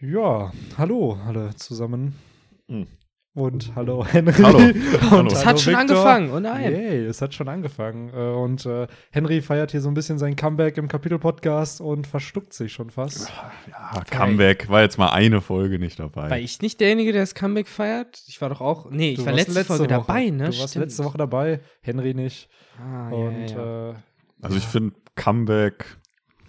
Ja, hallo alle zusammen. Hm. Und hallo Henry. Hallo. Und Hallo. Es hallo hat schon Victor. angefangen, oh nein. Yay, es hat schon angefangen. Äh, Und äh, Henry feiert hier so ein bisschen sein Comeback im Kapitel-Podcast und verstuckt sich schon fast. Ja, Comeback. War jetzt mal eine Folge nicht dabei. War ich nicht derjenige, der das Comeback feiert? Ich war doch auch. Nee, ich Du war warst letzte, Folge Woche. dabei, ne? Du warst Stimmt. letzte Woche dabei, Henry nicht. Ah, ja, und ja, ja. Äh, also ich finde Comeback,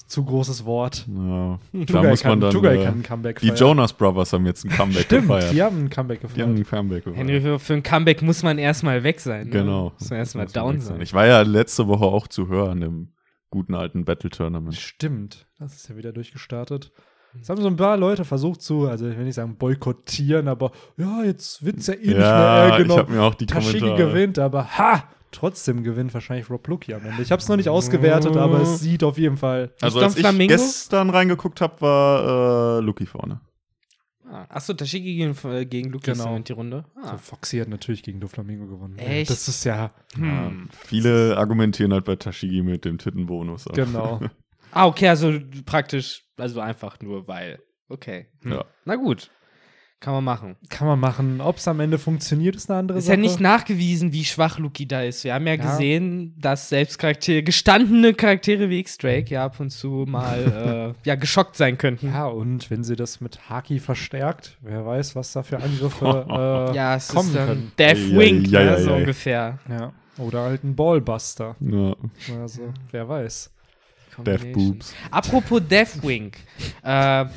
zu großes Wort. ja, da Tugay muss man kann, dann. Tugay äh, kann ein Comeback die feiern. Jonas Brothers haben jetzt ein Comeback Stimmt, gefeiert. die haben ein Comeback Die haben gefeiert. ein Comeback gefeiert. Henry, für, für ein Comeback muss man erstmal weg sein. Ne? Genau. Muss man erstmal down weg sein. Ich war ja letzte Woche auch zu hören im guten alten Battle Tournament. Stimmt, das ist ja wieder durchgestartet. Es haben so ein paar Leute versucht zu, also ich will nicht sagen boykottieren, aber ja, jetzt wird's ja eh nicht mehr. Ja, Äh, ich genau, habe mir auch die Tashigi Kommentare. gewinnt, aber ha! Trotzdem gewinnt wahrscheinlich Rob Lucky am Ende. Ich habe es noch nicht ausgewertet, aber es sieht auf jeden Fall. Also als ich gestern reingeguckt habe, war äh, Lucky vorne. Ah, Achso, Tashigi gegen, äh, gegen Luki Genau. die Runde. So, Ah. Foxy hat natürlich gegen Doflamingo gewonnen. Echt? Das ist ja, Hm. Viele argumentieren halt bei Tashigi mit dem Tittenbonus. genau. ah, okay, also praktisch, also einfach nur weil. Okay. Hm. Ja. Na gut. Kann man machen. Kann man machen. Ob es am Ende funktioniert, ist eine andere Ist Sache. ja nicht nachgewiesen, wie schwach Luki da ist. Wir haben ja, Ja. gesehen, dass selbst Charaktere, gestandene Charaktere wie X-Drake ja ab und zu mal äh, ja, geschockt sein könnten. ja, und wenn sie das mit Haki verstärkt, wer weiß, was da für Angriffe äh, Ja, es kommen ist dann können. Deathwing, Ja, ja, ne, ja, so ja. ungefähr. Ja. Oder halt ein Ballbuster. Ja, Also, wer weiß. Death. Boobs. Apropos Deathwing. äh,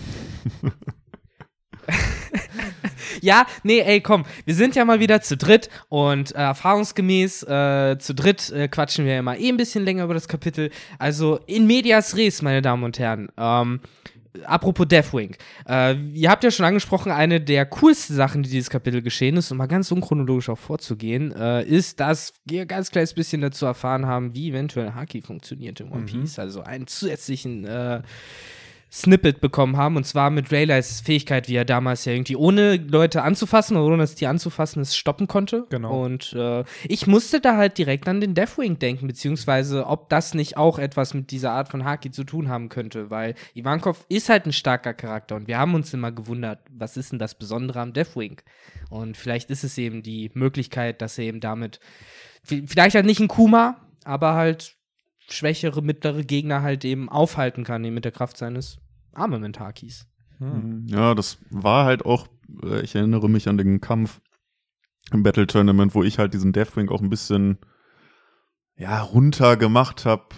ja, nee, ey, komm, wir sind ja mal wieder zu dritt und äh, erfahrungsgemäß äh, zu dritt äh, quatschen wir ja immer eh ein bisschen länger über das Kapitel. Also in medias res, meine Damen und Herren. Ähm, apropos Deathwing. Äh, ihr habt ja schon angesprochen, eine der coolsten Sachen, die dieses Kapitel geschehen ist, um mal ganz unchronologisch auch vorzugehen, äh, ist, dass wir ganz kleines bisschen dazu erfahren haben, wie eventuell Haki funktioniert in One Piece. Also einen zusätzlichen äh, Snippet bekommen haben, und zwar mit Rayleigh Fähigkeit, wie er damals ja irgendwie ohne Leute anzufassen oder ohne dass die anzufassen, es stoppen konnte. Genau. Und äh, ich musste da halt direkt an den Deathwing denken, beziehungsweise ob das nicht auch etwas mit dieser Art von Haki zu tun haben könnte, weil Ivankov ist halt ein starker Charakter und wir haben uns immer gewundert, was ist denn das Besondere am Deathwing? Und vielleicht ist es eben die Möglichkeit, dass er eben damit, vielleicht halt nicht ein Kuma, aber halt schwächere, mittlere Gegner halt eben aufhalten kann, eben mit der Kraft seines Armament-Hakis. Hm. Ja, das war halt auch, äh, ich erinnere mich an den Kampf im Battle Tournament, wo ich halt diesen Deathwing auch ein bisschen, ja, runter gemacht habe.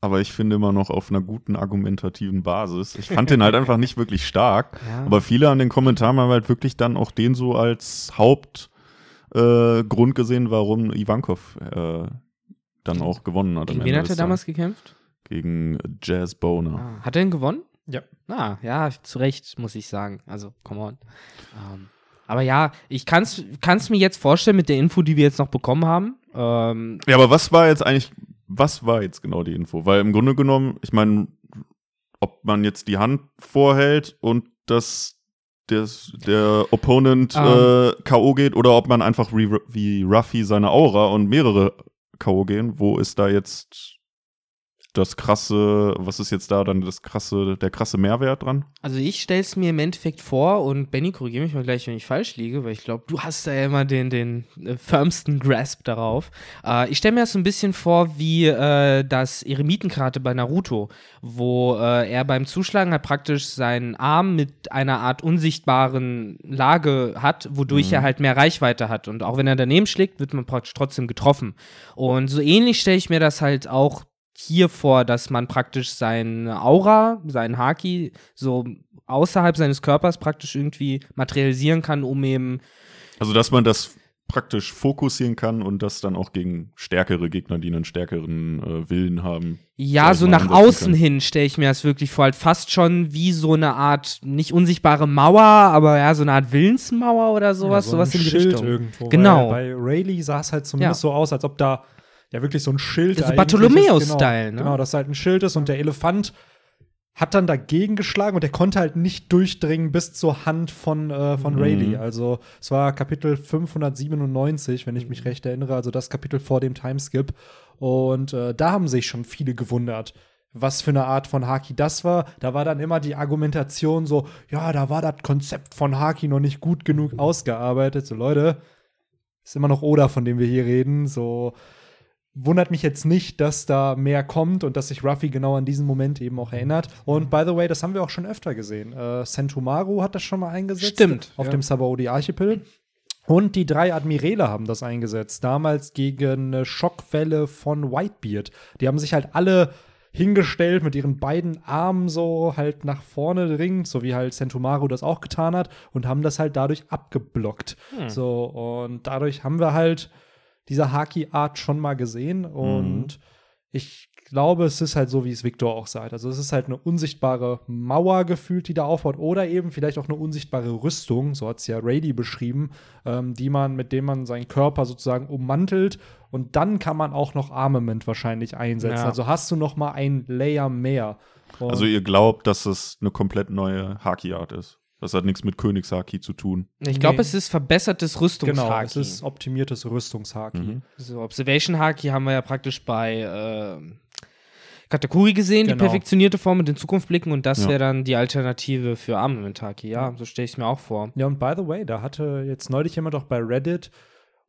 Aber ich finde immer noch auf einer guten argumentativen Basis. Ich fand den halt einfach nicht wirklich stark. Ja. Aber viele an den Kommentaren haben halt wirklich dann auch den so als Hauptgrund äh, gesehen, warum Ivankov äh, dann auch gewonnen hat. Gegen wen hat des er damals gekämpft? Gegen Jazz Boner. Ah, hat er ihn gewonnen? Ja. Ah, ja, zu Recht, muss ich sagen. Also, come on. Ähm, aber ja, ich kann es mir jetzt vorstellen mit der Info, die wir jetzt noch bekommen haben. Ähm, Ja, aber was war jetzt eigentlich, was war jetzt genau die Info? Weil im Grunde genommen, ich meine, ob man jetzt die Hand vorhält und das, das der Opponent Ähm. äh, K.O. geht oder ob man einfach wie, wie Ruffy seine Aura und mehrere K.O. gehen, wo ist da jetzt das krasse, was ist jetzt da dann das krasse, der krasse Mehrwert dran? Also ich stelle es mir im Endeffekt vor und Benny, korrigiere mich mal gleich, wenn ich falsch liege, weil ich glaube, du hast da ja immer den, den äh, firmsten Grasp darauf. Äh, ich stelle mir das so ein bisschen vor wie äh, das Eremitenkarte bei Naruto, wo äh, er beim Zuschlagen halt praktisch seinen Arm mit einer Art unsichtbaren Lage hat, wodurch er halt mehr Reichweite hat. Und auch wenn er daneben schlägt, wird man praktisch trotzdem getroffen. Und so ähnlich stelle ich mir das halt auch hier vor, dass man praktisch seine Aura, seinen Haki, so außerhalb seines Körpers praktisch irgendwie materialisieren kann, um eben. Also, dass man das praktisch fokussieren kann und das dann auch gegen stärkere Gegner, die einen stärkeren äh, Willen haben. Ja, so nach außen können. hin stelle ich mir das wirklich vor, halt fast schon wie so eine Art, nicht unsichtbare Mauer, aber ja, so eine Art Willensmauer oder sowas, Ja, so sowas ein in die Schild Richtung. irgendwo. Genau. Weil bei Rayleigh sah es halt zumindest Ja. so aus, als ob da ja wirklich so ein Schild Das ist Bartholomäus-Style, Genau, ne? genau, dass halt ein Schild ist und der Elefant hat dann dagegen geschlagen und der konnte halt nicht durchdringen bis zur Hand von, äh, von Mhm. Rayleigh. Also es war Kapitel 597, wenn ich mich recht erinnere, also das Kapitel vor dem Timeskip. Und äh, da haben sich schon viele gewundert. was für eine Art von Haki das war. Da war dann immer die Argumentation so, ja, da war das Konzept von Haki noch nicht gut genug ausgearbeitet. So, Leute, ist immer noch Oda, von dem wir hier reden. So, wundert mich jetzt nicht, dass da mehr kommt und dass sich Ruffy genau an diesen Moment eben auch erinnert. Und by the way, das haben wir auch schon öfter gesehen. Äh, Sentomaru hat das schon mal eingesetzt. Stimmt, Auf ja. dem Sabaody-Archipel. Und die drei Admirale haben das eingesetzt. Damals gegen eine Schockwelle von Whitebeard. Die haben sich halt alle hingestellt mit ihren beiden Armen so halt nach vorne dringend, so wie halt Sentomaru das auch getan hat und haben das halt dadurch abgeblockt. Hm. So, und dadurch haben wir halt diese Haki-Art schon mal gesehen und ich glaube, es ist halt so, wie es Victor auch sagt. Also es ist halt eine unsichtbare Mauer gefühlt, die da aufbaut oder eben vielleicht auch eine unsichtbare Rüstung, so hat es ja Rady beschrieben, ähm, die man, mit dem man seinen Körper sozusagen ummantelt und dann kann man auch noch Armament wahrscheinlich einsetzen. Ja. Also hast du noch mal ein Layer mehr. Und Also ihr glaubt, dass es eine komplett neue Haki-Art ist. Das hat nichts mit Königshaki zu tun. Ich glaube, Nee. es ist verbessertes genau, Rüstungshaki. es ist optimiertes Rüstungshaki. Mhm. So, Observation Haki haben wir ja praktisch bei ähm, Katakuri gesehen, die Genau. perfektionierte Form mit den Zukunftsblicken und das Ja. wäre dann die Alternative für Armament Haki. Ja, so stelle ich es mir auch vor. Ja, und by the way, da hatte jetzt neulich jemand auch bei Reddit,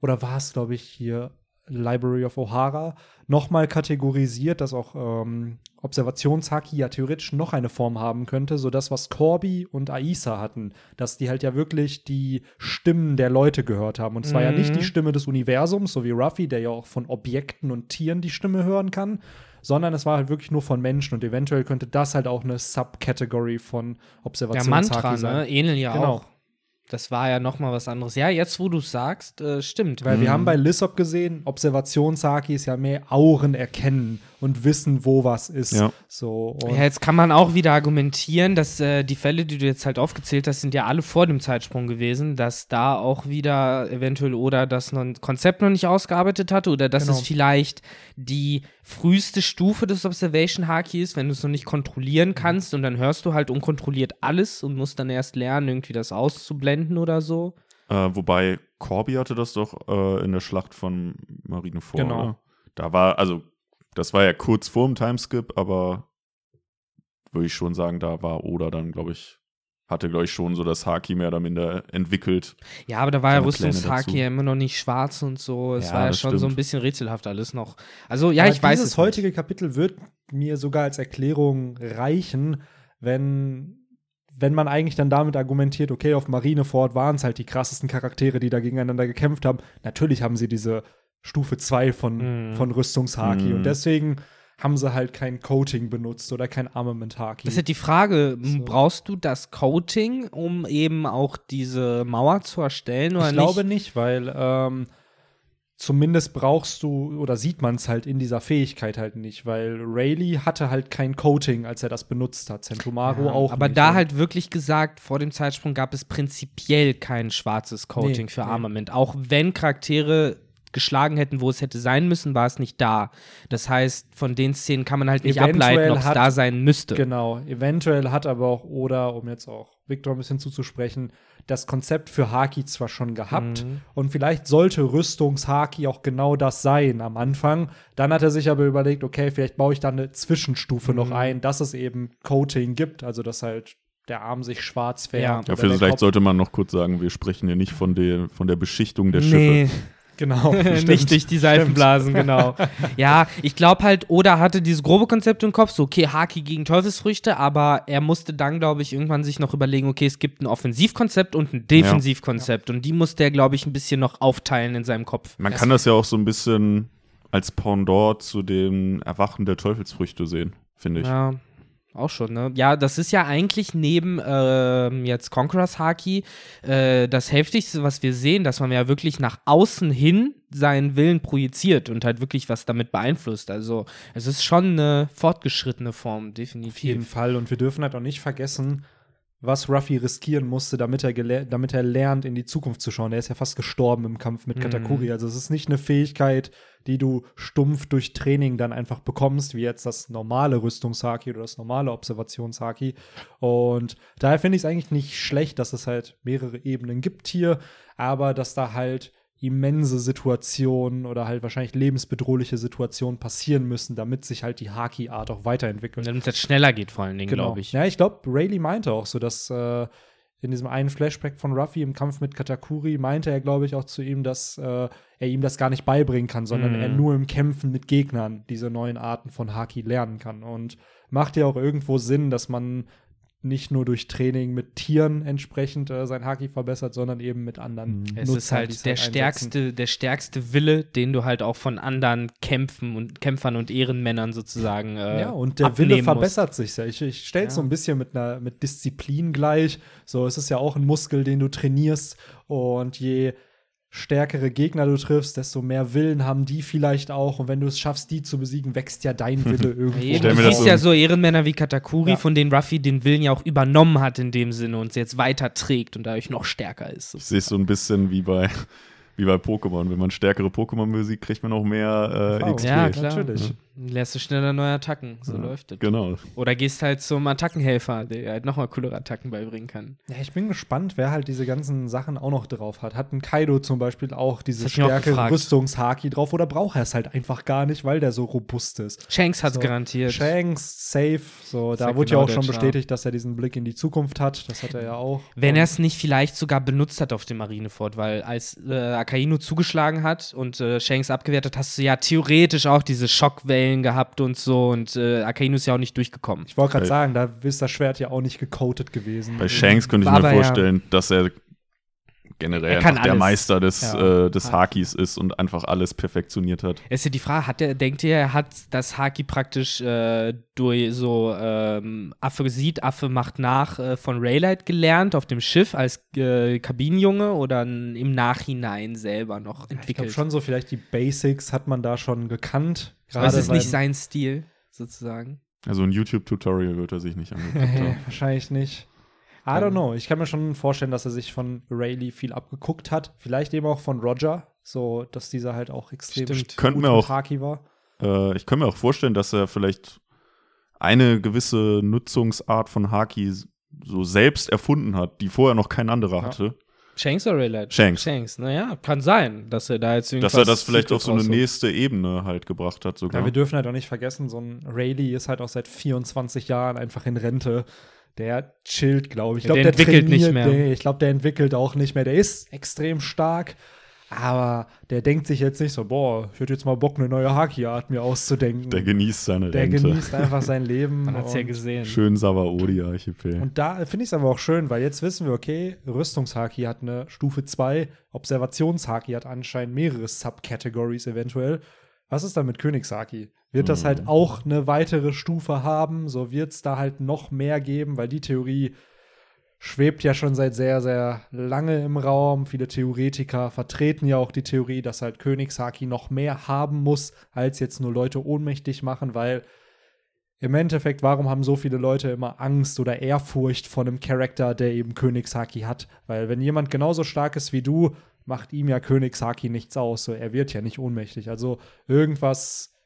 oder war es, glaube ich, hier Library of O'Hara, nochmal kategorisiert, dass auch ähm, Observationshaki ja theoretisch noch eine Form haben könnte, so das, was Corby und Aisa hatten, dass die halt ja wirklich die Stimmen der Leute gehört haben. Und zwar ja nicht Mhm. die Stimme des Universums, so wie Ruffy, der ja auch von Objekten und Tieren die Stimme hören kann, sondern es war halt wirklich nur von Menschen und eventuell könnte das halt auch eine Subcategory von Observationshaki Mantra, sein. ne? Ähneln ja Genau. auch. Das war ja noch mal was anderes. Ja, jetzt, wo du es sagst, äh, stimmt. Weil wir Mhm. haben bei Lissop gesehen, Observationshaki ist ja mehr Auren erkennen und wissen, wo was ist. Ja. So, und Ja, jetzt kann man auch wieder argumentieren, dass äh, die Fälle, die du jetzt halt aufgezählt hast, sind ja alle vor dem Zeitsprung gewesen, dass da auch wieder eventuell oder das noch ein Konzept noch nicht ausgearbeitet hatte oder dass Genau. es vielleicht die früheste Stufe des Observation Haki ist, wenn du es noch nicht kontrollieren kannst und dann hörst du halt unkontrolliert alles und musst dann erst lernen, irgendwie das auszublenden oder so. Äh, wobei Corby hatte das doch äh, in der Schlacht von Marineford. Genau. Oder? Da war, also, das war ja kurz vor dem Timeskip, aber würde ich schon sagen, da war Oda dann, glaube ich, hatte, glaube ich, schon so das Haki mehr oder minder entwickelt. Ja, aber da war ja Rüstungshaki ja immer noch nicht schwarz und so. Es Ja, war ja schon so ein stimmt. bisschen rätselhaft alles noch. Also, ja, Aber ich weiß dieses es heutige nicht. Kapitel wird mir sogar als Erklärung reichen, wenn, wenn man eigentlich dann damit argumentiert, okay, auf Marineford waren es halt die krassesten Charaktere, die da gegeneinander gekämpft haben. Natürlich haben sie diese Stufe 2 von, Mhm. von Rüstungshaki Mhm. und deswegen haben sie halt kein Coating benutzt oder kein Armament-Haki. Das ist halt die Frage, So. brauchst du das Coating, um eben auch diese Mauer zu erstellen oder Ich glaube nicht, weil ähm, zumindest brauchst du oder sieht man es halt in dieser Fähigkeit halt nicht, weil Rayleigh hatte halt kein Coating, als er das benutzt hat. Centomaru Ja, auch aber nicht. da halt wirklich gesagt, vor dem Zeitsprung gab es prinzipiell kein schwarzes Coating Nee, für nee. Armament. Auch wenn Charaktere geschlagen hätten, wo es hätte sein müssen, war es nicht da. Das heißt, von den Szenen kann man halt nicht Eventuell ableiten, ob es hat- da sein müsste. Genau, eventuell hat aber auch Oda, um jetzt auch Victor ein bisschen zuzusprechen, das Konzept für Haki zwar schon gehabt Mhm. und vielleicht sollte Rüstungshaki auch genau das sein am Anfang. Dann hat er sich aber überlegt, okay, vielleicht baue ich da eine Zwischenstufe noch Mhm. ein, dass es eben Coating gibt, also dass halt der Arm sich schwarz färbt. Ja. Ja, vielleicht Kopf. sollte man noch kurz sagen, wir sprechen hier nicht von der, von der Beschichtung der Schiffe. Genau. nicht stimmt. durch die Seifenblasen, genau. ja, ich glaube halt, Oda hatte dieses grobe Konzept im Kopf, so okay, Haki gegen Teufelsfrüchte, aber er musste dann, glaube ich, irgendwann sich noch überlegen, okay, es gibt ein Offensivkonzept und ein Defensivkonzept und die musste er, glaube ich, ein bisschen noch aufteilen in seinem Kopf. Man kann das ja auch so ein bisschen als Pendant zu dem Erwachen der Teufelsfrüchte sehen, finde ich. Ja, auch schon, ne? Ja, das ist ja eigentlich neben ähm, jetzt Conqueror's Haki äh, das Heftigste, was wir sehen, dass man ja wirklich nach außen hin seinen Willen projiziert und halt wirklich was damit beeinflusst. Also es ist schon eine fortgeschrittene Form, Auf jeden definitiv. Fall. Und wir dürfen halt auch nicht vergessen, was Ruffy riskieren musste, damit er, damit er lernt, in die Zukunft zu schauen. Er ist ja fast gestorben im Kampf mit Mhm. Katakuri. Also es ist nicht eine Fähigkeit, die du stumpf durch Training dann einfach bekommst, wie jetzt das normale Rüstungshaki oder das normale Observationshaki. Und daher finde ich es eigentlich nicht schlecht, dass es halt mehrere Ebenen gibt hier, aber dass da halt immense Situationen oder halt wahrscheinlich lebensbedrohliche Situationen passieren müssen, damit sich halt die Haki-Art auch weiterentwickelt. Damit es jetzt schneller geht, vor allen Dingen, Genau. glaube ich. Ja, ich glaube, Rayleigh meinte auch so, dass äh, in diesem einen Flashback von Ruffy im Kampf mit Katakuri meinte er, glaube ich, auch zu ihm, dass äh, er ihm das gar nicht beibringen kann, sondern Mhm. er nur im Kämpfen mit Gegnern diese neuen Arten von Haki lernen kann. Und macht ja auch irgendwo Sinn, dass man nicht nur durch Training mit Tieren entsprechend äh, sein Haki verbessert, sondern eben mit anderen. Mhm. Es Nutzern, ist halt der einsetzen. stärkste, der stärkste Wille, den du halt auch von anderen Kämpfen und Kämpfern und Ehrenmännern sozusagen äh, Ja, und der Wille musst. verbessert sich ja. Ich, ich stelle es so Ja. ein bisschen mit einer mit Disziplin gleich. So, es ist ja auch ein Muskel, den du trainierst. Und je stärkere Gegner du triffst, desto mehr Willen haben die vielleicht auch. Und wenn du es schaffst, die zu besiegen, wächst ja dein Wille. Ja, Stell du siehst so- ja so Ehrenmänner wie Katakuri, Ja. von denen Ruffy den Willen ja auch übernommen hat in dem Sinne und jetzt weiter trägt und dadurch noch stärker ist. Ich sehe es so ein bisschen wie bei, wie bei Pokémon. Wenn man stärkere Pokémon besiegt, kriegt man auch mehr äh. XP. Ja, klar. Natürlich. Lernst du schneller neue Attacken, so Ja, läuft das. Genau. Oder gehst halt zum Attackenhelfer, der halt nochmal coolere Attacken beibringen kann. Ja, ich bin gespannt, wer halt diese ganzen Sachen auch noch drauf hat. Hat ein Kaido zum Beispiel auch diese gefragt. Rüstungshaki drauf oder braucht er es halt einfach gar nicht, weil der so robust ist? Shanks hat's So, garantiert. Shanks, safe. So, da wurde genau ja auch schon bestätigt, dass er diesen Blick in die Zukunft hat. Das hat er ja auch. Wenn er es nicht vielleicht sogar benutzt hat auf dem Marineford, weil als äh, Akainu zugeschlagen hat und äh, Shanks abgewehrt hat, hast du ja theoretisch auch diese Schockwellen gehabt und so und äh, Akainu ist ja auch nicht durchgekommen. Ich wollte gerade sagen, da ist das Schwert ja auch nicht gecoated gewesen. Bei Shanks könnte ich mir ja. vorstellen, dass er generell Er der. Meister des, Ja. äh, des Hakis ist und einfach alles perfektioniert hat. Es ist ja die Frage, hat er, denkt ihr, er hat das Haki praktisch äh, durch so ähm, Affe sieht, Affe macht nach äh, von Raylight gelernt auf dem Schiff als äh, Kabinenjunge oder im Nachhinein selber noch ich glaube entwickelt? schon so, vielleicht die Basics hat man da schon gekannt. Aber es ist nicht sein Stil, sozusagen. Also ein YouTube-Tutorial wird er sich nicht angeguckt haben. wahrscheinlich nicht. I don't know. Ich kann mir schon vorstellen, dass er sich von Rayleigh viel abgeguckt hat. Vielleicht eben auch von Roger, so dass dieser halt auch extrem Stimmt. gut mit auch- Haki war. Äh, ich kann mir auch vorstellen, dass er vielleicht eine gewisse Nutzungsart von Haki so selbst erfunden hat, die vorher noch kein anderer Ja. hatte. Shanks oder Raylight? Shanks. Shanks, naja, kann sein, dass er da jetzt Dass er das vielleicht auf so eine nächste Ebene halt gebracht hat sogar. Ja, wir dürfen halt auch nicht vergessen, so ein Rayleigh ist halt auch seit 24 Jahren einfach in Rente. Der chillt, glaube ich. Ich Ja, glaube, der der, entwickelt nicht mehr. Nee, ich glaube, der entwickelt auch nicht mehr. Der ist extrem stark, aber der denkt sich jetzt nicht so, boah, ich hätte jetzt mal Bock, eine neue Haki-Art mir auszudenken. der genießt seine Der Rente. genießt einfach sein Leben. Man hat's ja gesehen. Schön Sawaodi-Archipel. Und da finde ich es aber auch schön, weil jetzt wissen wir, okay, Rüstungshaki hat eine Stufe 2, Observationshaki hat anscheinend mehrere Subcategories eventuell. Was ist dann mit Königshaki? Wird das Mhm. halt auch eine weitere Stufe haben? So wird es da halt noch mehr geben, weil die Theorie schwebt ja schon seit sehr, sehr lange im Raum. Viele Theoretiker vertreten ja auch die Theorie, dass halt Königshaki noch mehr haben muss, als jetzt nur Leute ohnmächtig machen, weil im Endeffekt, warum haben so viele Leute immer Angst oder Ehrfurcht vor einem Charakter, der eben Königshaki hat? Weil wenn jemand genauso stark ist wie du, macht ihm ja Königshaki nichts aus. So, er wird ja nicht ohnmächtig. Also irgendwas.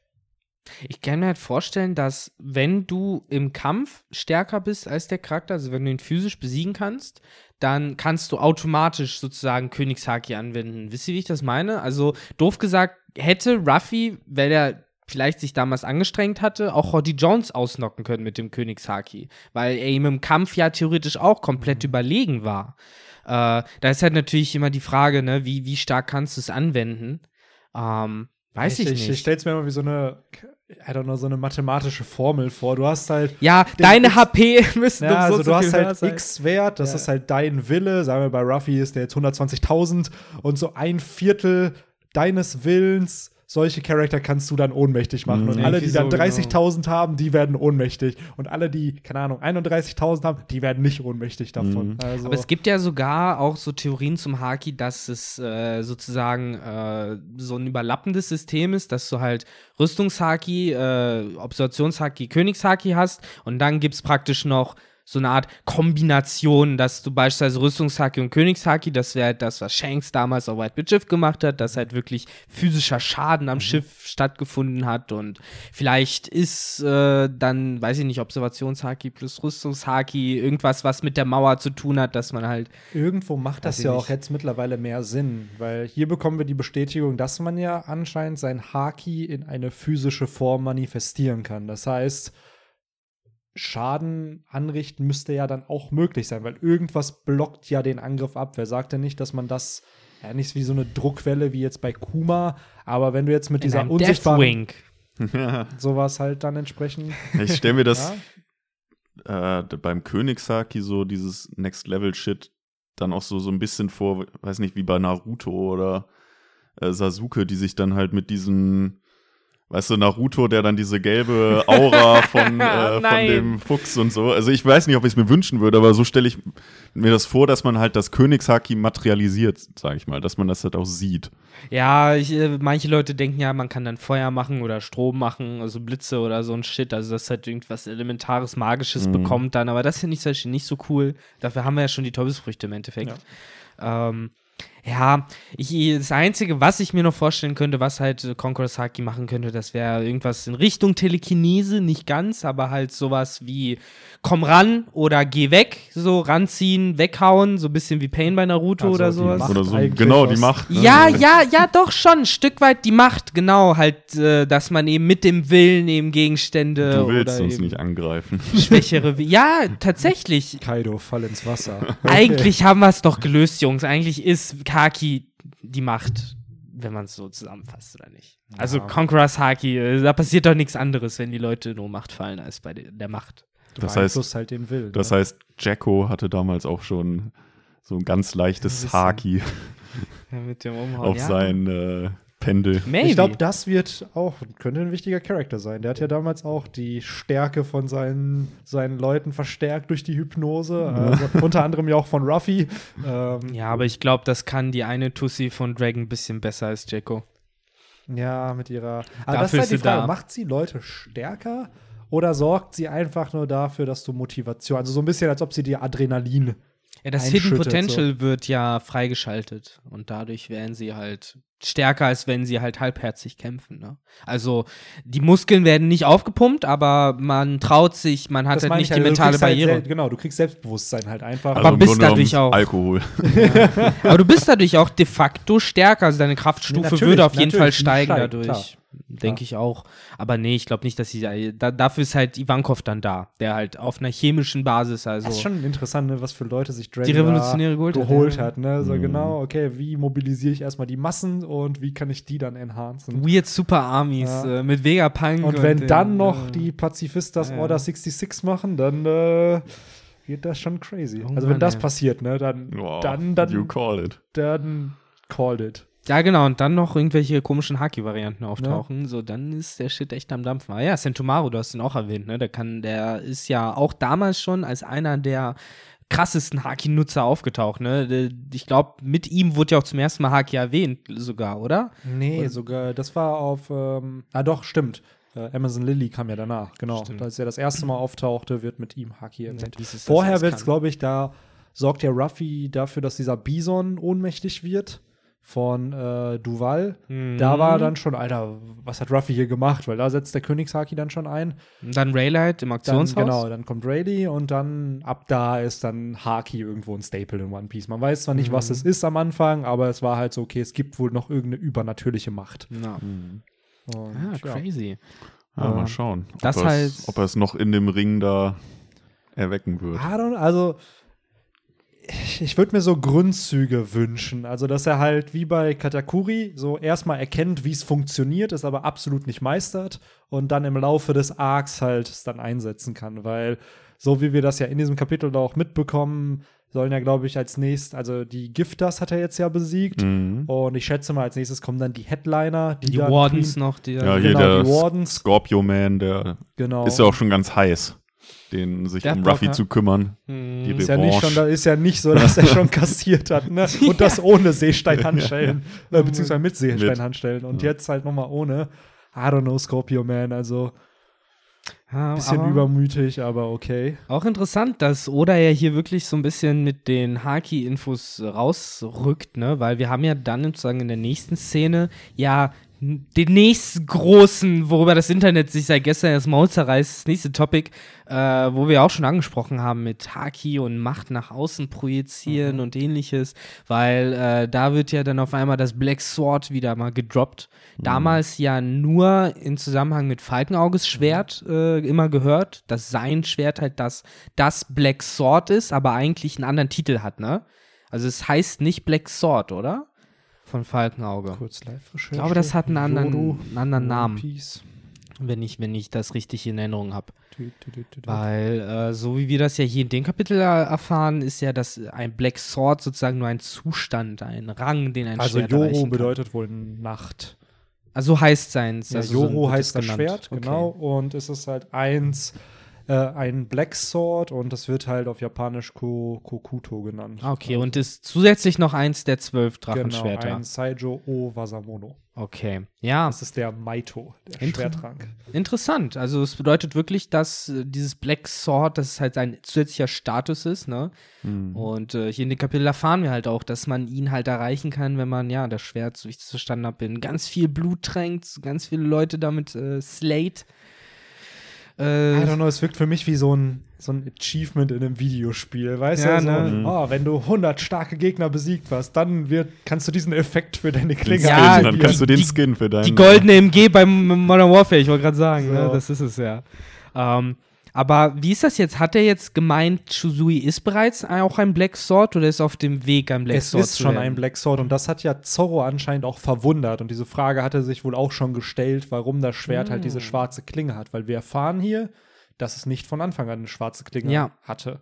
Ich kann mir halt vorstellen, dass wenn du im Kampf stärker bist als der Charakter, also wenn du ihn physisch besiegen kannst, dann kannst du automatisch sozusagen Königshaki anwenden. Wisst ihr, wie ich das meine? Also doof gesagt, hätte Ruffy, weil er vielleicht sich damals angestrengt hatte, auch Roddy Jones ausnocken können mit dem Königshaki, weil er ihm im Kampf ja theoretisch auch komplett überlegen war. Äh, da ist halt natürlich immer die Frage, ne, wie, wie stark kannst du es anwenden? Ähm, weiß ich, ich, nicht. Ich stelle es mir immer wie so eine, I don't know, so eine mathematische Formel vor. Du hast halt Ja, deine X- HP müssen Ja, um so also du so hast halt. X-Wert, das Ja. ist halt dein Wille. Sagen wir, bei Ruffy ist der jetzt 120.000 und so ein Viertel deines Willens, solche Charakter kannst du dann ohnmächtig machen. Mhm. Und alle, die dann Irgendwie so, 30.000 haben, die werden ohnmächtig. Und alle, die, keine Ahnung, 31.000 haben, die werden nicht ohnmächtig davon. Mhm. Also, Aber es gibt ja sogar auch so Theorien zum Haki, dass es äh, sozusagen äh, so ein überlappendes System ist, dass du halt Rüstungshaki, äh, Observationshaki, Königshaki hast und dann gibt es praktisch noch so eine Art Kombination, dass du beispielsweise Rüstungshaki und Königshaki, das wäre halt das, was Shanks damals auf White Schiff gemacht hat, dass halt wirklich physischer Schaden am mhm. Schiff stattgefunden hat und vielleicht ist äh, dann, weiß ich nicht, Observationshaki plus Rüstungshaki irgendwas, was mit der Mauer zu tun hat, dass man halt Irgendwo macht das ja auch jetzt mittlerweile mehr Sinn, weil hier bekommen wir die Bestätigung, dass man ja anscheinend sein Haki in eine physische Form manifestieren kann. Das heißt, Schaden anrichten müsste ja dann auch möglich sein, weil irgendwas blockt ja den Angriff ab. Wer sagt denn nicht, dass man das ja nicht wie so eine Druckwelle wie jetzt bei Kuma, aber wenn du jetzt mit In dieser unsichtbaren sowas halt dann entsprechend. Ich stelle mir das ja? äh, beim Königshaki so dieses Next Level Shit dann auch so so ein bisschen vor, weiß nicht, wie bei Naruto oder äh, Sasuke, die sich dann halt mit diesen Weißt du, Naruto, der dann diese gelbe Aura von, äh, von dem Fuchs und so. Also ich weiß nicht, ob ich es mir wünschen würde, aber so stelle ich mir das vor, dass man halt das Königshaki materialisiert, sage ich mal, dass man das halt auch sieht. Ja, ich, äh, manche Leute denken ja, man kann dann Feuer machen oder Strom machen, also Blitze oder so ein Shit, also das halt irgendwas Elementares, Magisches mhm. bekommt dann, aber das finde ich nicht so cool. Dafür haben wir ja schon die Teufelsfrüchte im Endeffekt. Ja. Ähm, ja, ich, das Einzige, was ich mir noch vorstellen könnte, was halt Conqueror Saki machen könnte, das wäre irgendwas in Richtung Telekinese, nicht ganz, aber halt sowas wie komm ran oder geh weg, so ranziehen, weghauen, so ein bisschen wie Pain bei Naruto also oder sowas. Oder so, genau, die Macht. Ne? Ja, ja, ja, doch schon, ein Stück weit die Macht, genau, halt, äh, dass man eben mit dem Willen eben Gegenstände Du willst uns nicht angreifen. Schwächere, ja, tatsächlich. Kaido, fall ins Wasser. Okay. Eigentlich haben wir es doch gelöst, Jungs. Eigentlich ist Haki die Macht, wenn man es so zusammenfasst, oder nicht? Ja. Also Conqueror's Haki, äh, da passiert doch nichts anderes, wenn die Leute nur Macht fallen, als bei der Macht. Du das heißt, halt den Willen. Das ne? heißt, Jacko hatte damals auch schon so ein ganz leichtes Haki ja, auf ja. sein äh, Pendel. Maybe. Ich glaube, das wird auch, könnte ein wichtiger Charakter sein. Der hat ja damals auch die Stärke von seinen, seinen Leuten verstärkt durch die Hypnose. Also unter anderem ja auch von Ruffy. Ähm, ja, aber ich glaube, das kann die eine Tussi von Dragon ein bisschen besser als Jacko. Ja, mit ihrer. Aber dafür das ist halt die Frage, da. macht sie Leute stärker oder sorgt sie einfach nur dafür, dass du Motivation, also so ein bisschen, als ob sie dir Adrenalin ja, das Hidden Potential so. wird ja freigeschaltet und dadurch werden sie halt stärker, als wenn sie halt halbherzig kämpfen. Ne? Also die Muskeln werden nicht aufgepumpt, aber man traut sich, man hat das halt nicht die also, mentale halt Barriere. Halt genau, du kriegst Selbstbewusstsein halt einfach. Also aber bist dadurch auch Alkohol. Ja. aber du bist dadurch auch de facto stärker, also deine Kraftstufe würde auf jeden Fall steigen dadurch. Klar. Denke ich auch. Aber nee, ich glaube nicht, dass sie. Da, dafür ist halt Ivankov dann da, der halt auf einer chemischen Basis. Also das ist schon interessant, ne, was für Leute sich Dragon die Revolutionäre geholt, geholt hat. Ne? So mhm. genau, okay, wie mobilisiere ich erstmal die Massen und wie kann ich die dann enhancen? Weird Super Armies ja. äh, mit Vegapunk. Und, und wenn dann noch äh, die Pazifistas ja. Order 66 machen, dann äh, wird das schon crazy. Oh, also wenn Mann, das ey. passiert, ne, dann, wow. dann, dann, you call it. Dann called it. Ja, genau, und dann noch irgendwelche komischen Haki-Varianten auftauchen, ja. so dann ist der Shit echt am Dampfen. Ah ja, Sentomaru, du hast ihn auch erwähnt, ne? Der kann, der ist ja auch damals schon als einer der krassesten Haki-Nutzer aufgetaucht, ne? Ich glaube, mit ihm wurde ja auch zum ersten Mal Haki erwähnt, sogar, oder? Nee, oder? sogar, das war auf, ähm, ah doch, stimmt. Äh, Amazon Lily kam ja danach, genau. Stimmt. Als er das erste Mal auftauchte, wird mit ihm Haki erwähnt. Ja, Vorher wird es, glaube ich, da sorgt ja Ruffy dafür, dass dieser Bison ohnmächtig wird von äh, Duval. Mhm. Da war dann schon, Alter, was hat Ruffy hier gemacht? Weil da setzt der Königshaki dann schon ein. Dann Raylight im Aktionshaus. Dann, genau, dann kommt Rayleigh und dann ab da ist dann Haki irgendwo ein Staple in One Piece. Man weiß zwar nicht, mhm. was es ist am Anfang, aber es war halt so, okay, es gibt wohl noch irgendeine übernatürliche Macht. Ja. Mhm. Und, ah, crazy. Ja, mal schauen, ob, das halt ob er es noch in dem Ring da erwecken wird. also ich würde mir so Grundzüge wünschen. Also, dass er halt wie bei Katakuri so erstmal erkennt, wie es funktioniert, es aber absolut nicht meistert und dann im Laufe des Arcs halt es dann einsetzen kann. Weil, so wie wir das ja in diesem Kapitel auch mitbekommen, sollen ja, glaube ich, als nächstes, also die Gifters hat er jetzt ja besiegt. Mhm. Und ich schätze mal, als nächstes kommen dann die Headliner. Die, die Wardens noch. Die ja, hier genau, der die Wardens. Scorpio Man, der genau. ist ja auch schon ganz heiß den sich der um Ruffy zu kümmern. Hm. Die ist ja, nicht schon, ist ja nicht so, dass er schon kassiert hat, ne? Und das ohne Seesteinhandstellen, äh, beziehungsweise mit Seesteinhandstellen. Und mit. jetzt halt nochmal ohne. I don't know, Scorpio Man, also. Ja, Bisschen aber übermütig, aber okay. Auch interessant, dass Oda ja hier wirklich so ein bisschen mit den Haki-Infos rausrückt, ne? Weil wir haben ja dann sozusagen in der nächsten Szene ja den nächsten großen, worüber das Internet sich seit gestern das Maul zerreißt, das nächste Topic, äh, wo wir auch schon angesprochen haben mit Haki und Macht nach außen projizieren Mhm. und ähnliches, weil äh, da wird ja dann auf einmal das Black Sword wieder mal gedroppt. Damals ja nur im Zusammenhang mit Falkenauges Schwert äh, immer gehört, dass sein Schwert halt das, das Black Sword ist, aber eigentlich einen anderen Titel hat, ne? Also es heißt nicht Black Sword, oder? Von Falkenauge. Kurz Live-Recherche. Ich glaube, das hat einen anderen, Yodo, einen anderen Namen, Piece. wenn ich, wenn ich das richtig in Erinnerung habe. Weil, äh, so wie wir das ja hier in dem Kapitel erfahren, ist ja das ein Black Sword sozusagen nur ein Zustand, ein Rang, den ein Also Schwert Joro erreichen kann. bedeutet wohl Nacht. Also heißt seins. Ja, also so Joro wird heißt das genannt. Schwert, Okay. genau. Und es ist halt eins, äh, ein Black Sword und das wird halt auf Japanisch Ko Kokuto genannt. Ah, Okay, und ist zusätzlich noch eins der zwölf genau, Drachenschwerter. ein Saijo O Wasamono. Okay, ja, Das ist der Maito, der Inter- Schwertrang. interessant. Also es bedeutet wirklich, dass äh, dieses Black Sword, dass es halt ein zusätzlicher Status ist, ne? Mhm. Und äh, hier in dem Kapitel erfahren wir halt auch, dass man ihn halt erreichen kann, wenn man, ja, das Schwert, so wie ich es verstanden habe, in ganz viel Blut tränkt, ganz viele Leute damit äh, slayt. I Äh, don't know, es wirkt für mich wie so ein, so ein Achievement in einem Videospiel. Weißt Ja, du, so, ne? Mhm. oh, wenn du 100 starke Gegner besiegt hast, dann wird, kannst du diesen Effekt für deine Klinge Skin, Ja, dann die- kannst du den die- Skin für deinen. die goldene MG beim Modern Warfare, ich wollte gerade sagen, ne? So. das ist es ja. Ähm, aber wie ist das jetzt? Hat er jetzt gemeint, Shuzui ist bereits auch ein Black Sword oder ist auf dem Weg, ein Black es Sword ist zu schon ein Black Sword und das hat ja Zorro anscheinend auch verwundert und diese Frage hat er sich wohl auch schon gestellt, warum das Schwert halt Mm. diese schwarze Klinge hat, weil wir erfahren hier, dass es nicht von Anfang an eine schwarze Klinge Ja. hatte.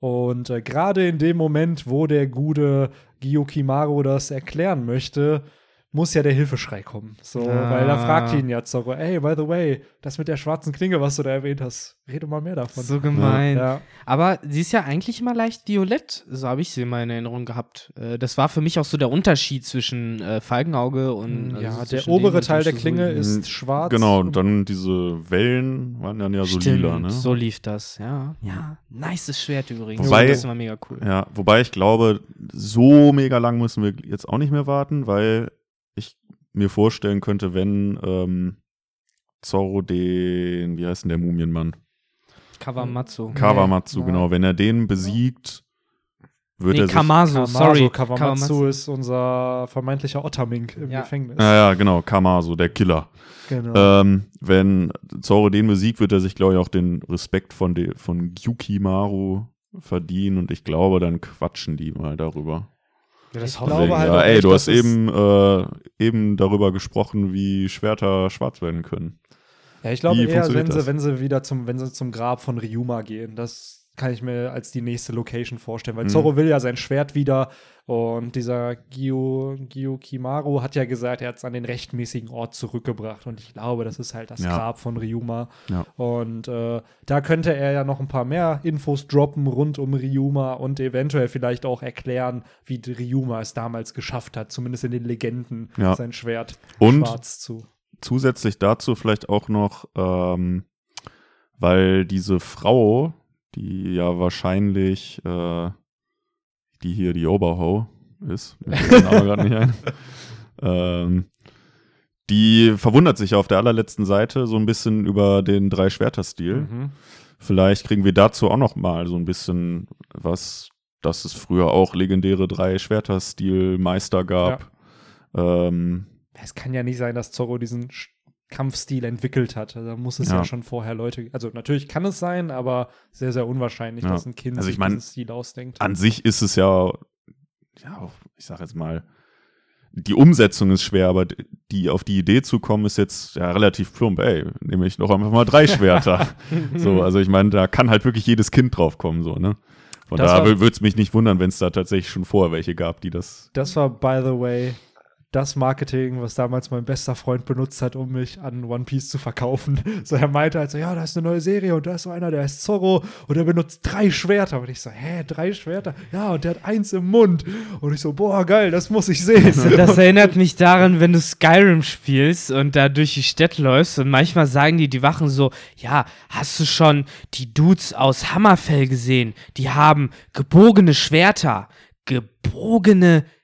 Und äh, gerade in dem Moment, wo der gute Gyukimaru das erklären möchte, muss ja der Hilfeschrei kommen. So, Ah. weil da fragt ihn ja Zorro, hey, by the way, das mit der schwarzen Klinge, was du da erwähnt hast, rede mal mehr davon. So gemein. ja. Aber sie ist ja eigentlich immer leicht violett, so habe ich sie in meiner Erinnerung gehabt. Äh, das war für mich auch so der Unterschied zwischen äh, Falkenauge und. also ja, der obere Teil der Klinge Shuzui. ist schwarz. Genau, und dann diese Wellen waren dann ja so Stimmt, lila, ne? so lief das, ja. Ja, nices Schwert übrigens. Wobei- das ist immer mega cool. Ja, wobei ich glaube, so mega lang müssen wir jetzt auch nicht mehr warten, weil mir vorstellen könnte, wenn ähm, Zorro den, wie heißt denn der Mumienmann? Kawamatsu. Kawamatsu, ja. genau, wenn er den besiegt, wird Nee, er sich. Kamasu, Kamazo, sorry. Kawamatsu ist unser vermeintlicher Ottermink im Ja. Gefängnis. Ja, ja, genau, Kamasu, der Killer. Genau. Ähm, wenn Zorro den besiegt, wird er sich, glaube ich, auch den Respekt von, de, von Gyukimaru verdienen und ich glaube, dann quatschen die mal darüber. Ja, Ich glaube halt ja, ey, du hast eben, äh, eben darüber gesprochen, wie Schwerter schwarz werden können. ja, ich glaube wie eher, funktioniert wenn sie, wenn sie wieder zum, wenn sie zum Grab von Ryuma gehen, das kann ich mir als die nächste Location vorstellen, weil Mhm. Zorro will ja sein Schwert wieder und dieser Gyu, Gyukimaru hat ja gesagt, er hat es an den rechtmäßigen Ort zurückgebracht und ich glaube, das ist halt das Ja. Grab von Ryuma Ja. und äh, da könnte er ja noch ein paar mehr Infos droppen rund um Ryuma und eventuell vielleicht auch erklären, wie Ryuma es damals geschafft hat, zumindest in den Legenden, Ja. sein Schwert Und schwarz zu. zusätzlich dazu vielleicht auch noch, ähm, weil diese Frau, die ja wahrscheinlich äh, die hier die Oberho ist, ähm, die verwundert sich auf der allerletzten Seite so ein bisschen über den Drei-Schwerter-Stil. Mhm. Vielleicht kriegen wir dazu auch noch mal so ein bisschen was, dass es früher auch legendäre Drei-Schwerter-Stil-Meister gab. Ähm, Es kann ja nicht sein, dass Zorro diesen Kampfstil entwickelt hat. Also Da muss es ja. Ja. schon vorher Leute. Also natürlich kann es sein, aber sehr, sehr unwahrscheinlich, Ja. dass ein Kind Also ich sich mein, diesen Stil ausdenkt. an sich ist es ja, ja, ich sag jetzt mal, die Umsetzung ist schwer, aber die auf die Idee zu kommen, ist jetzt ja relativ plump. Ey, nehme ich doch einfach mal drei Schwerter. so, also ich meine, da kann halt wirklich jedes Kind drauf kommen, so, ne? Von Das daher würde es mich nicht wundern, wenn es da tatsächlich schon vorher welche gab, die das. Das war, by the way, das Marketing, was damals mein bester Freund benutzt hat, um mich an One Piece zu verkaufen. So, er meinte halt so, ja, da ist eine neue Serie und da ist so einer, der heißt Zorro und der benutzt drei Schwerter. Und ich so, hä, drei Schwerter? Ja, und der hat eins im Mund. Und ich so, boah, geil, das muss ich sehen. Das erinnert mich daran, wenn du Skyrim spielst und da durch die Stadt läufst und manchmal sagen die, die Wachen so, ja, hast du schon die Dudes aus Hammerfell gesehen? Die haben gebogene Schwerter. Gebogene Schwerter.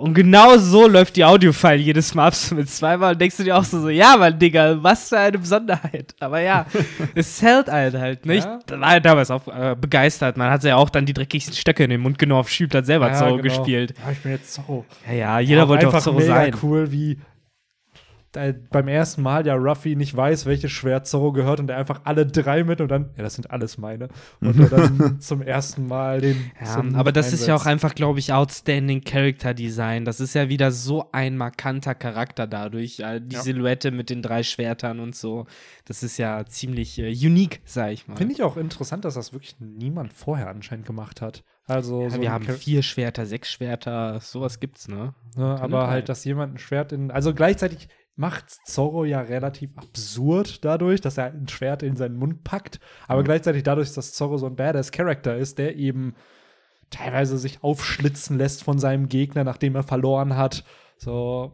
Und genau so läuft die Audiofile jedes Mal ab mit zweimal und denkst du dir auch so, so ja, Mann, Digga, was für eine Besonderheit. Aber ja, es hält halt halt, ne? Ja. Ich war halt damals auch äh, begeistert. Man hat ja auch dann die dreckigsten Stöcke in den Mund genommen auf Schüb, hat selber Ja, Zorro genau. gespielt. Ja, ich bin jetzt Zorro. Ja, ja, jeder Auch wollte auch Zorro sein. cool, wie da beim ersten Mal ja Ruffy nicht weiß, welches Schwert Zorro gehört und er einfach alle drei mit und dann, ja, das sind alles meine. Und er dann zum ersten Mal den. Ja, aber das ist ja auch einsetzt. einfach, glaube ich, outstanding Character Design. Das ist ja wieder so ein markanter Charakter dadurch. Äh, die Ja. Silhouette mit den drei Schwertern und so. Das ist ja ziemlich äh, unique, sag ich mal. Finde ich auch interessant, dass das wirklich niemand vorher anscheinend gemacht hat. Also, ja, so wir haben Char- vier Schwerter, sechs Schwerter, sowas gibt's, ne? Ne, aber halt, dass jemand ein Schwert in. Also gleichzeitig macht Zorro ja relativ absurd dadurch, dass er ein Schwert in seinen Mund packt. Aber gleichzeitig dadurch, dass Zorro so ein badass Charakter ist, der eben teilweise sich aufschlitzen lässt von seinem Gegner, nachdem er verloren hat. So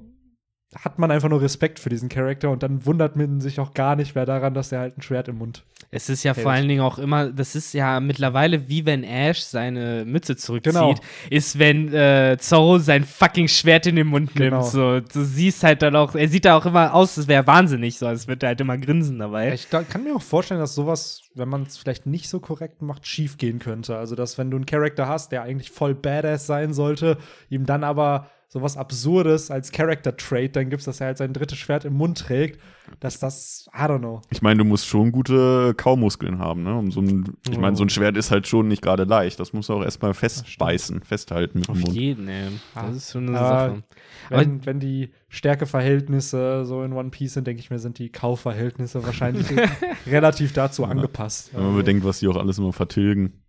hat man einfach nur Respekt für diesen Charakter und dann wundert man sich auch gar nicht mehr daran, dass er halt ein Schwert im Mund. Es ist ja Hält. vor allen Dingen auch immer, das ist ja mittlerweile wie wenn Ash seine Mütze zurückzieht, Genau. ist wenn äh, Zorro sein fucking Schwert in den Mund Genau. nimmt. So, du siehst halt dann auch, er sieht da auch immer aus, als wäre wahnsinnig, so als würde er halt immer grinsen dabei. Ich da, kann mir auch vorstellen, dass sowas, wenn man es vielleicht nicht so korrekt macht, schief gehen könnte. Also, dass wenn du einen Charakter hast, der eigentlich voll badass sein sollte, ihm dann aber sowas Absurdes als Character-Trait dann gibst, dass er halt sein drittes Schwert im Mund trägt, dass das, I don't know. Ich meine, du musst schon gute Kaumuskeln haben, ne? Um so ein, ich meine, so ein Schwert ist halt schon nicht gerade leicht. Das musst du auch erstmal festbeißen, festhalten mit dem Auf Mund. jeden, ey. Das Ah. ist schon eine Aber Sache. Aber Wenn, wenn die Stärkeverhältnisse so in One Piece sind, denke ich mir, sind die Kaufverhältnisse wahrscheinlich relativ dazu angepasst. Wenn man bedenkt, was die auch alles immer vertilgen.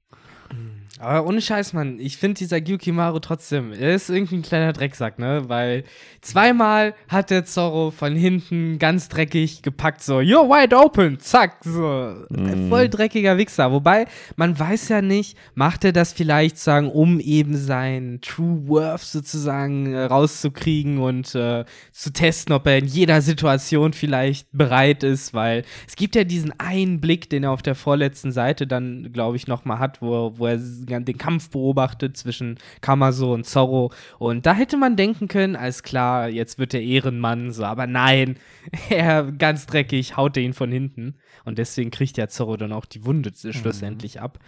Aber ohne Scheiß, Mann, ich finde dieser Gyukimaru trotzdem, er ist irgendwie ein kleiner Drecksack, ne? Weil zweimal hat der Zorro von hinten ganz dreckig gepackt, so, you're wide open, zack, so. Mhm. Voll dreckiger Wichser. Wobei, man weiß ja nicht, macht er das vielleicht sagen, um eben sein True Worth sozusagen äh, rauszukriegen und äh, zu testen, ob er in jeder Situation vielleicht bereit ist, weil es gibt ja diesen einen Blick, den er auf der vorletzten Seite dann, glaube ich, nochmal hat, wo, wo er den Kampf beobachtet zwischen Kamaso und Zorro. Und da hätte man denken können, alles klar, jetzt wird der Ehrenmann so, aber nein, er ganz dreckig, haut ihn von hinten. Und deswegen kriegt ja Zorro dann auch die Wunde Mhm. schlussendlich ab.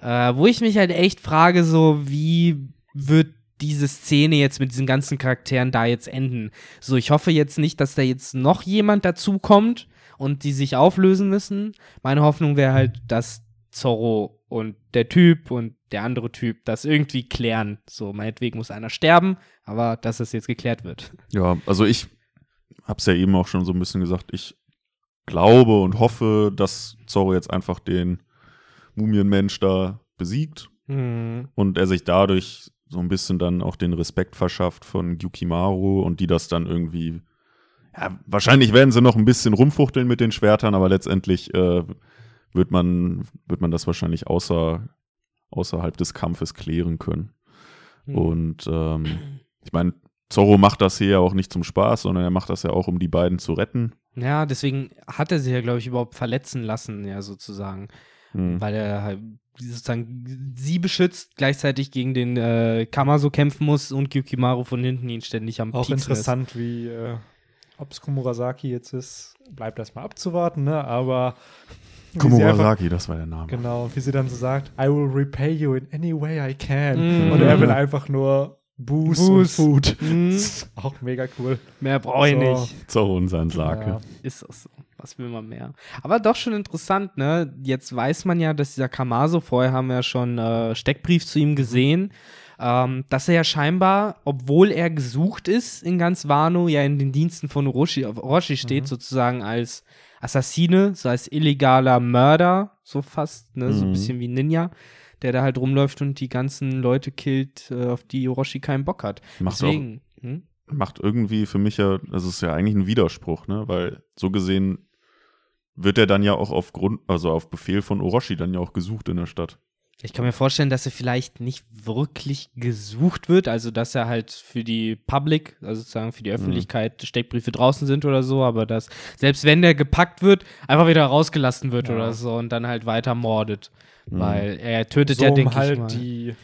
Äh, wo ich mich halt echt frage, so, wie wird diese Szene jetzt mit diesen ganzen Charakteren da jetzt enden? So, ich hoffe jetzt nicht, dass da jetzt noch jemand dazukommt und die sich auflösen müssen. Meine Hoffnung wäre halt, dass Zorro und der Typ und der andere Typ das irgendwie klären. So, meinetwegen muss einer sterben, aber dass es jetzt geklärt wird. Ja, also ich hab's ja eben auch schon so ein bisschen gesagt, ich glaube und hoffe, dass Zorro jetzt einfach den Mumienmensch da besiegt und er sich dadurch so ein bisschen dann auch den Respekt verschafft von Yukimaru und die das dann irgendwie ja, wahrscheinlich werden sie noch ein bisschen rumfuchteln mit den Schwertern, aber letztendlich äh, wird man wird man das wahrscheinlich außer außerhalb des Kampfes klären können. Hm. Und ähm, ich meine, Zorro macht das hier ja auch nicht zum Spaß, sondern er macht das ja auch, um die beiden zu retten. Ja, deswegen hat er sich ja, glaube ich, überhaupt verletzen lassen, ja, sozusagen. Hm. Weil er halt sozusagen sie beschützt, gleichzeitig gegen den äh, Kamaso kämpfen muss und Gyukimaru von hinten ihn ständig am Auch Pieksen ist. interessant, wie, äh, ob es Komurasaki jetzt ist, bleibt erstmal abzuwarten, ne? Aber Komurasaki, das war der Name. Genau, wie sie dann so sagt, I will repay you in any way I can. Mm. Und er will einfach nur Booze, Booze. und Food. Mhm. Das ist auch mega cool. Mehr brauche ich So. nicht. Zorro und sein Sake. Ja. Ist das so. Was will man mehr? Aber doch schon interessant, ne? Jetzt weiß man ja, dass dieser Kamaso, vorher haben wir ja schon äh, Steckbrief zu ihm gesehen, ähm, dass er ja scheinbar, obwohl er gesucht ist in ganz Wano, ja in den Diensten von Orochi, Orochi steht, sozusagen als Assassine, so als illegaler Mörder, so fast, ne? So ein Mhm. bisschen wie Ninja, der da halt rumläuft und die ganzen Leute killt, äh, auf die Orochi keinen Bock hat. Macht auch, Deswegen. Hm? macht irgendwie für mich ja, das ist ja eigentlich ein Widerspruch, ne? Weil so gesehen wird er dann ja auch aufgrund, also auf Befehl von Orochi dann ja auch gesucht in der Stadt. Ich kann mir vorstellen, dass er vielleicht nicht wirklich gesucht wird, also dass er halt für die Public, also sozusagen für die Öffentlichkeit Steckbriefe draußen sind oder so, aber dass selbst wenn der gepackt wird, einfach wieder rausgelassen wird Ja. oder so und dann halt weiter mordet. Mhm. Weil er tötet so ja, um denke halt ich mal. die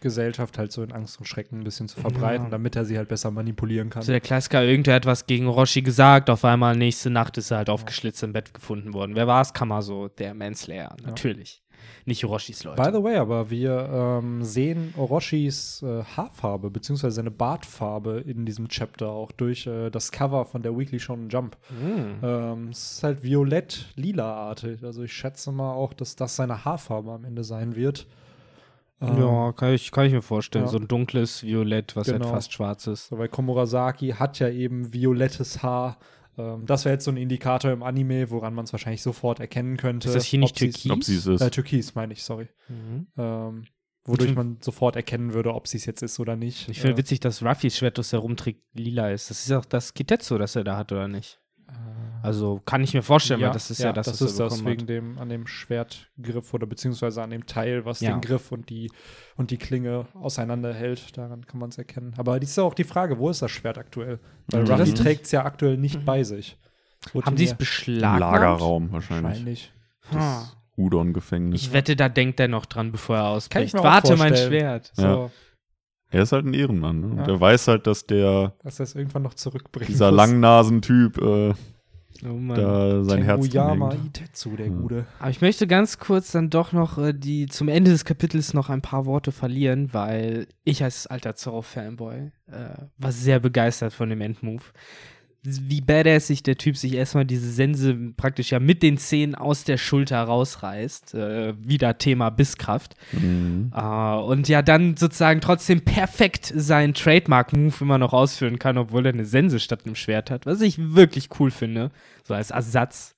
Gesellschaft halt so in Angst und Schrecken ein bisschen zu verbreiten, Ja. damit er sie halt besser manipulieren kann. So der Klassiker, irgendwer hat was gegen Roshi gesagt, auf einmal nächste Nacht ist er halt aufgeschlitzt im Bett gefunden worden. Wer war es? Kamaso, der Manslayer, natürlich. Nicht Orochis Leute. By the way, aber wir ähm, sehen Orochis äh, Haarfarbe beziehungsweise seine Bartfarbe in diesem Chapter auch durch äh, das Cover von der Weekly Shonen Jump. Hm. Ähm, es ist halt violett-lila-artig. Also ich schätze mal auch, dass das seine Haarfarbe am Ende sein wird. Ähm, Ja, kann ich, kann ich mir vorstellen. ja. So ein dunkles Violett, was Genau. halt fast schwarz ist. Weil Komurasaki hat ja eben violettes Haar. Ähm, das wäre jetzt so ein Indikator im Anime, woran man es wahrscheinlich sofort erkennen könnte. Ist das hier nicht ob sie's- Türkis? Ob sie es ist. Äh, Türkis, meine ich, sorry. Mhm. Ähm, wodurch man sofort erkennen würde, ob sie es jetzt ist oder nicht. Ich finde Äh, witzig, dass Ruffys Schwert, das er rumträgt, lila ist. Das ist auch das Kitetsu, das er da hat, oder nicht? Also kann ich mir vorstellen, weil das ist ja, das, das was ist er das wegen hat. dem an dem Schwertgriff oder beziehungsweise an dem Teil, was Ja. den Griff und die und die Klinge auseinanderhält. Daran kann man es erkennen. Aber die ist ja auch die Frage, wo ist das Schwert aktuell? Weil Mhm. Ruffy Mhm. trägt es ja aktuell nicht bei sich. Wurde Haben sie es beschlagnahmt? Lagerraum wahrscheinlich. wahrscheinlich? Ha. Udon-Gefängnis. Ich wette, da denkt er noch dran, bevor er Kann ich ausbricht. mir auch Warte, mein vorstellen. Schwert. So, Ja. Er ist halt ein Ehrenmann. Ne? Und Ja. er weiß halt, dass der, dass er es irgendwann noch zurückbringt. dieser Langnasen-Typ äh, Oh da sein Herz hängt. Itetsu, der Ja. Gute. Aber ich möchte ganz kurz dann doch noch äh, die zum Ende des Kapitels noch ein paar Worte verlieren, weil ich als alter Zorro-Fanboy äh, war sehr begeistert von dem Endmove. Wie badassig der Typ sich erstmal diese Sense praktisch ja mit den Zähnen aus der Schulter rausreißt. Äh, wieder Thema Bisskraft. Mhm. Äh, und ja dann sozusagen trotzdem perfekt seinen Trademark-Move immer noch ausführen kann, obwohl er eine Sense statt einem Schwert hat, was ich wirklich cool finde, so als Ersatz.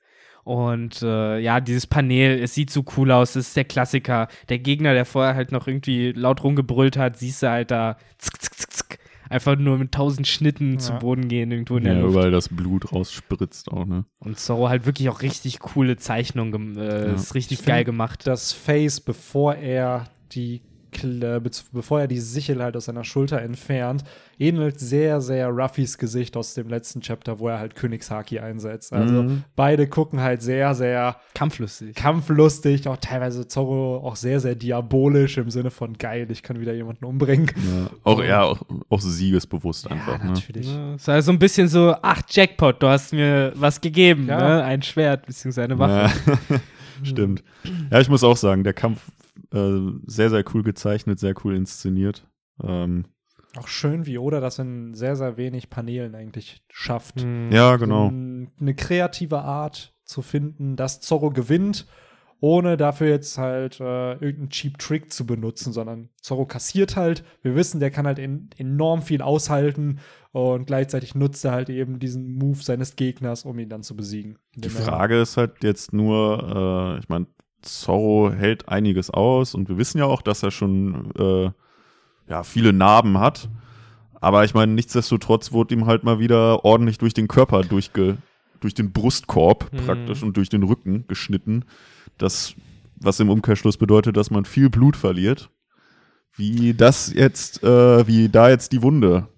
Und äh, ja, dieses Panel, es sieht so cool aus, es ist der Klassiker. Der Gegner, der vorher halt noch irgendwie laut rumgebrüllt hat, siehst du halt da zick, zick, zick, einfach nur mit tausend Schnitten zu Ja. Boden gehen irgendwo in der Ja, Luft. überall das Blut rausspritzt auch, ne? Und Zorro halt wirklich auch richtig coole Zeichnungen, äh, Ja. ist richtig Ich geil gemacht. Das Face, bevor er die Kl- äh, bevor er die Sichel halt aus seiner Schulter entfernt, ähnelt sehr, sehr Ruffys Gesicht aus dem letzten Chapter, wo er halt Königshaki einsetzt. Also Mhm. beide gucken halt sehr, sehr Kampflustig. kampflustig, auch teilweise Zorro auch sehr, sehr diabolisch im Sinne von geil, ich kann wieder jemanden umbringen. Ja. Auch, ja, auch, auch siegesbewusst einfach, ne? natürlich. Ja, es war so ein bisschen so, ach, Jackpot, du hast mir was gegeben, Ja. ne? Ein Schwert, beziehungsweise eine Waffe. Ja. Stimmt. Ja, ich muss auch sagen, der Kampf äh, sehr, sehr cool gezeichnet, sehr cool inszeniert. Ähm, Auch schön, wie Oda das in sehr, sehr wenig Paneelen eigentlich schafft. Hm. ja, genau. so ein- eine kreative Art zu finden, dass Zorro gewinnt, ohne dafür jetzt halt äh, irgendeinen Cheap Trick zu benutzen, sondern Zorro kassiert halt. Wir wissen, der kann halt en enorm viel aushalten und gleichzeitig nutzt er halt eben diesen Move seines Gegners, um ihn dann zu besiegen. Die Frage ist halt jetzt nur, äh, ich meine, Zorro hält einiges aus und wir wissen ja auch, dass er schon äh, ja, viele Narben hat. Aber ich meine, nichtsdestotrotz wurde ihm halt mal wieder ordentlich durch den Körper durchge durch den Brustkorb Mhm. praktisch und durch den Rücken geschnitten. Das, was im Umkehrschluss bedeutet, dass man viel Blut verliert. Wie das jetzt, äh, wie da jetzt die Wunde.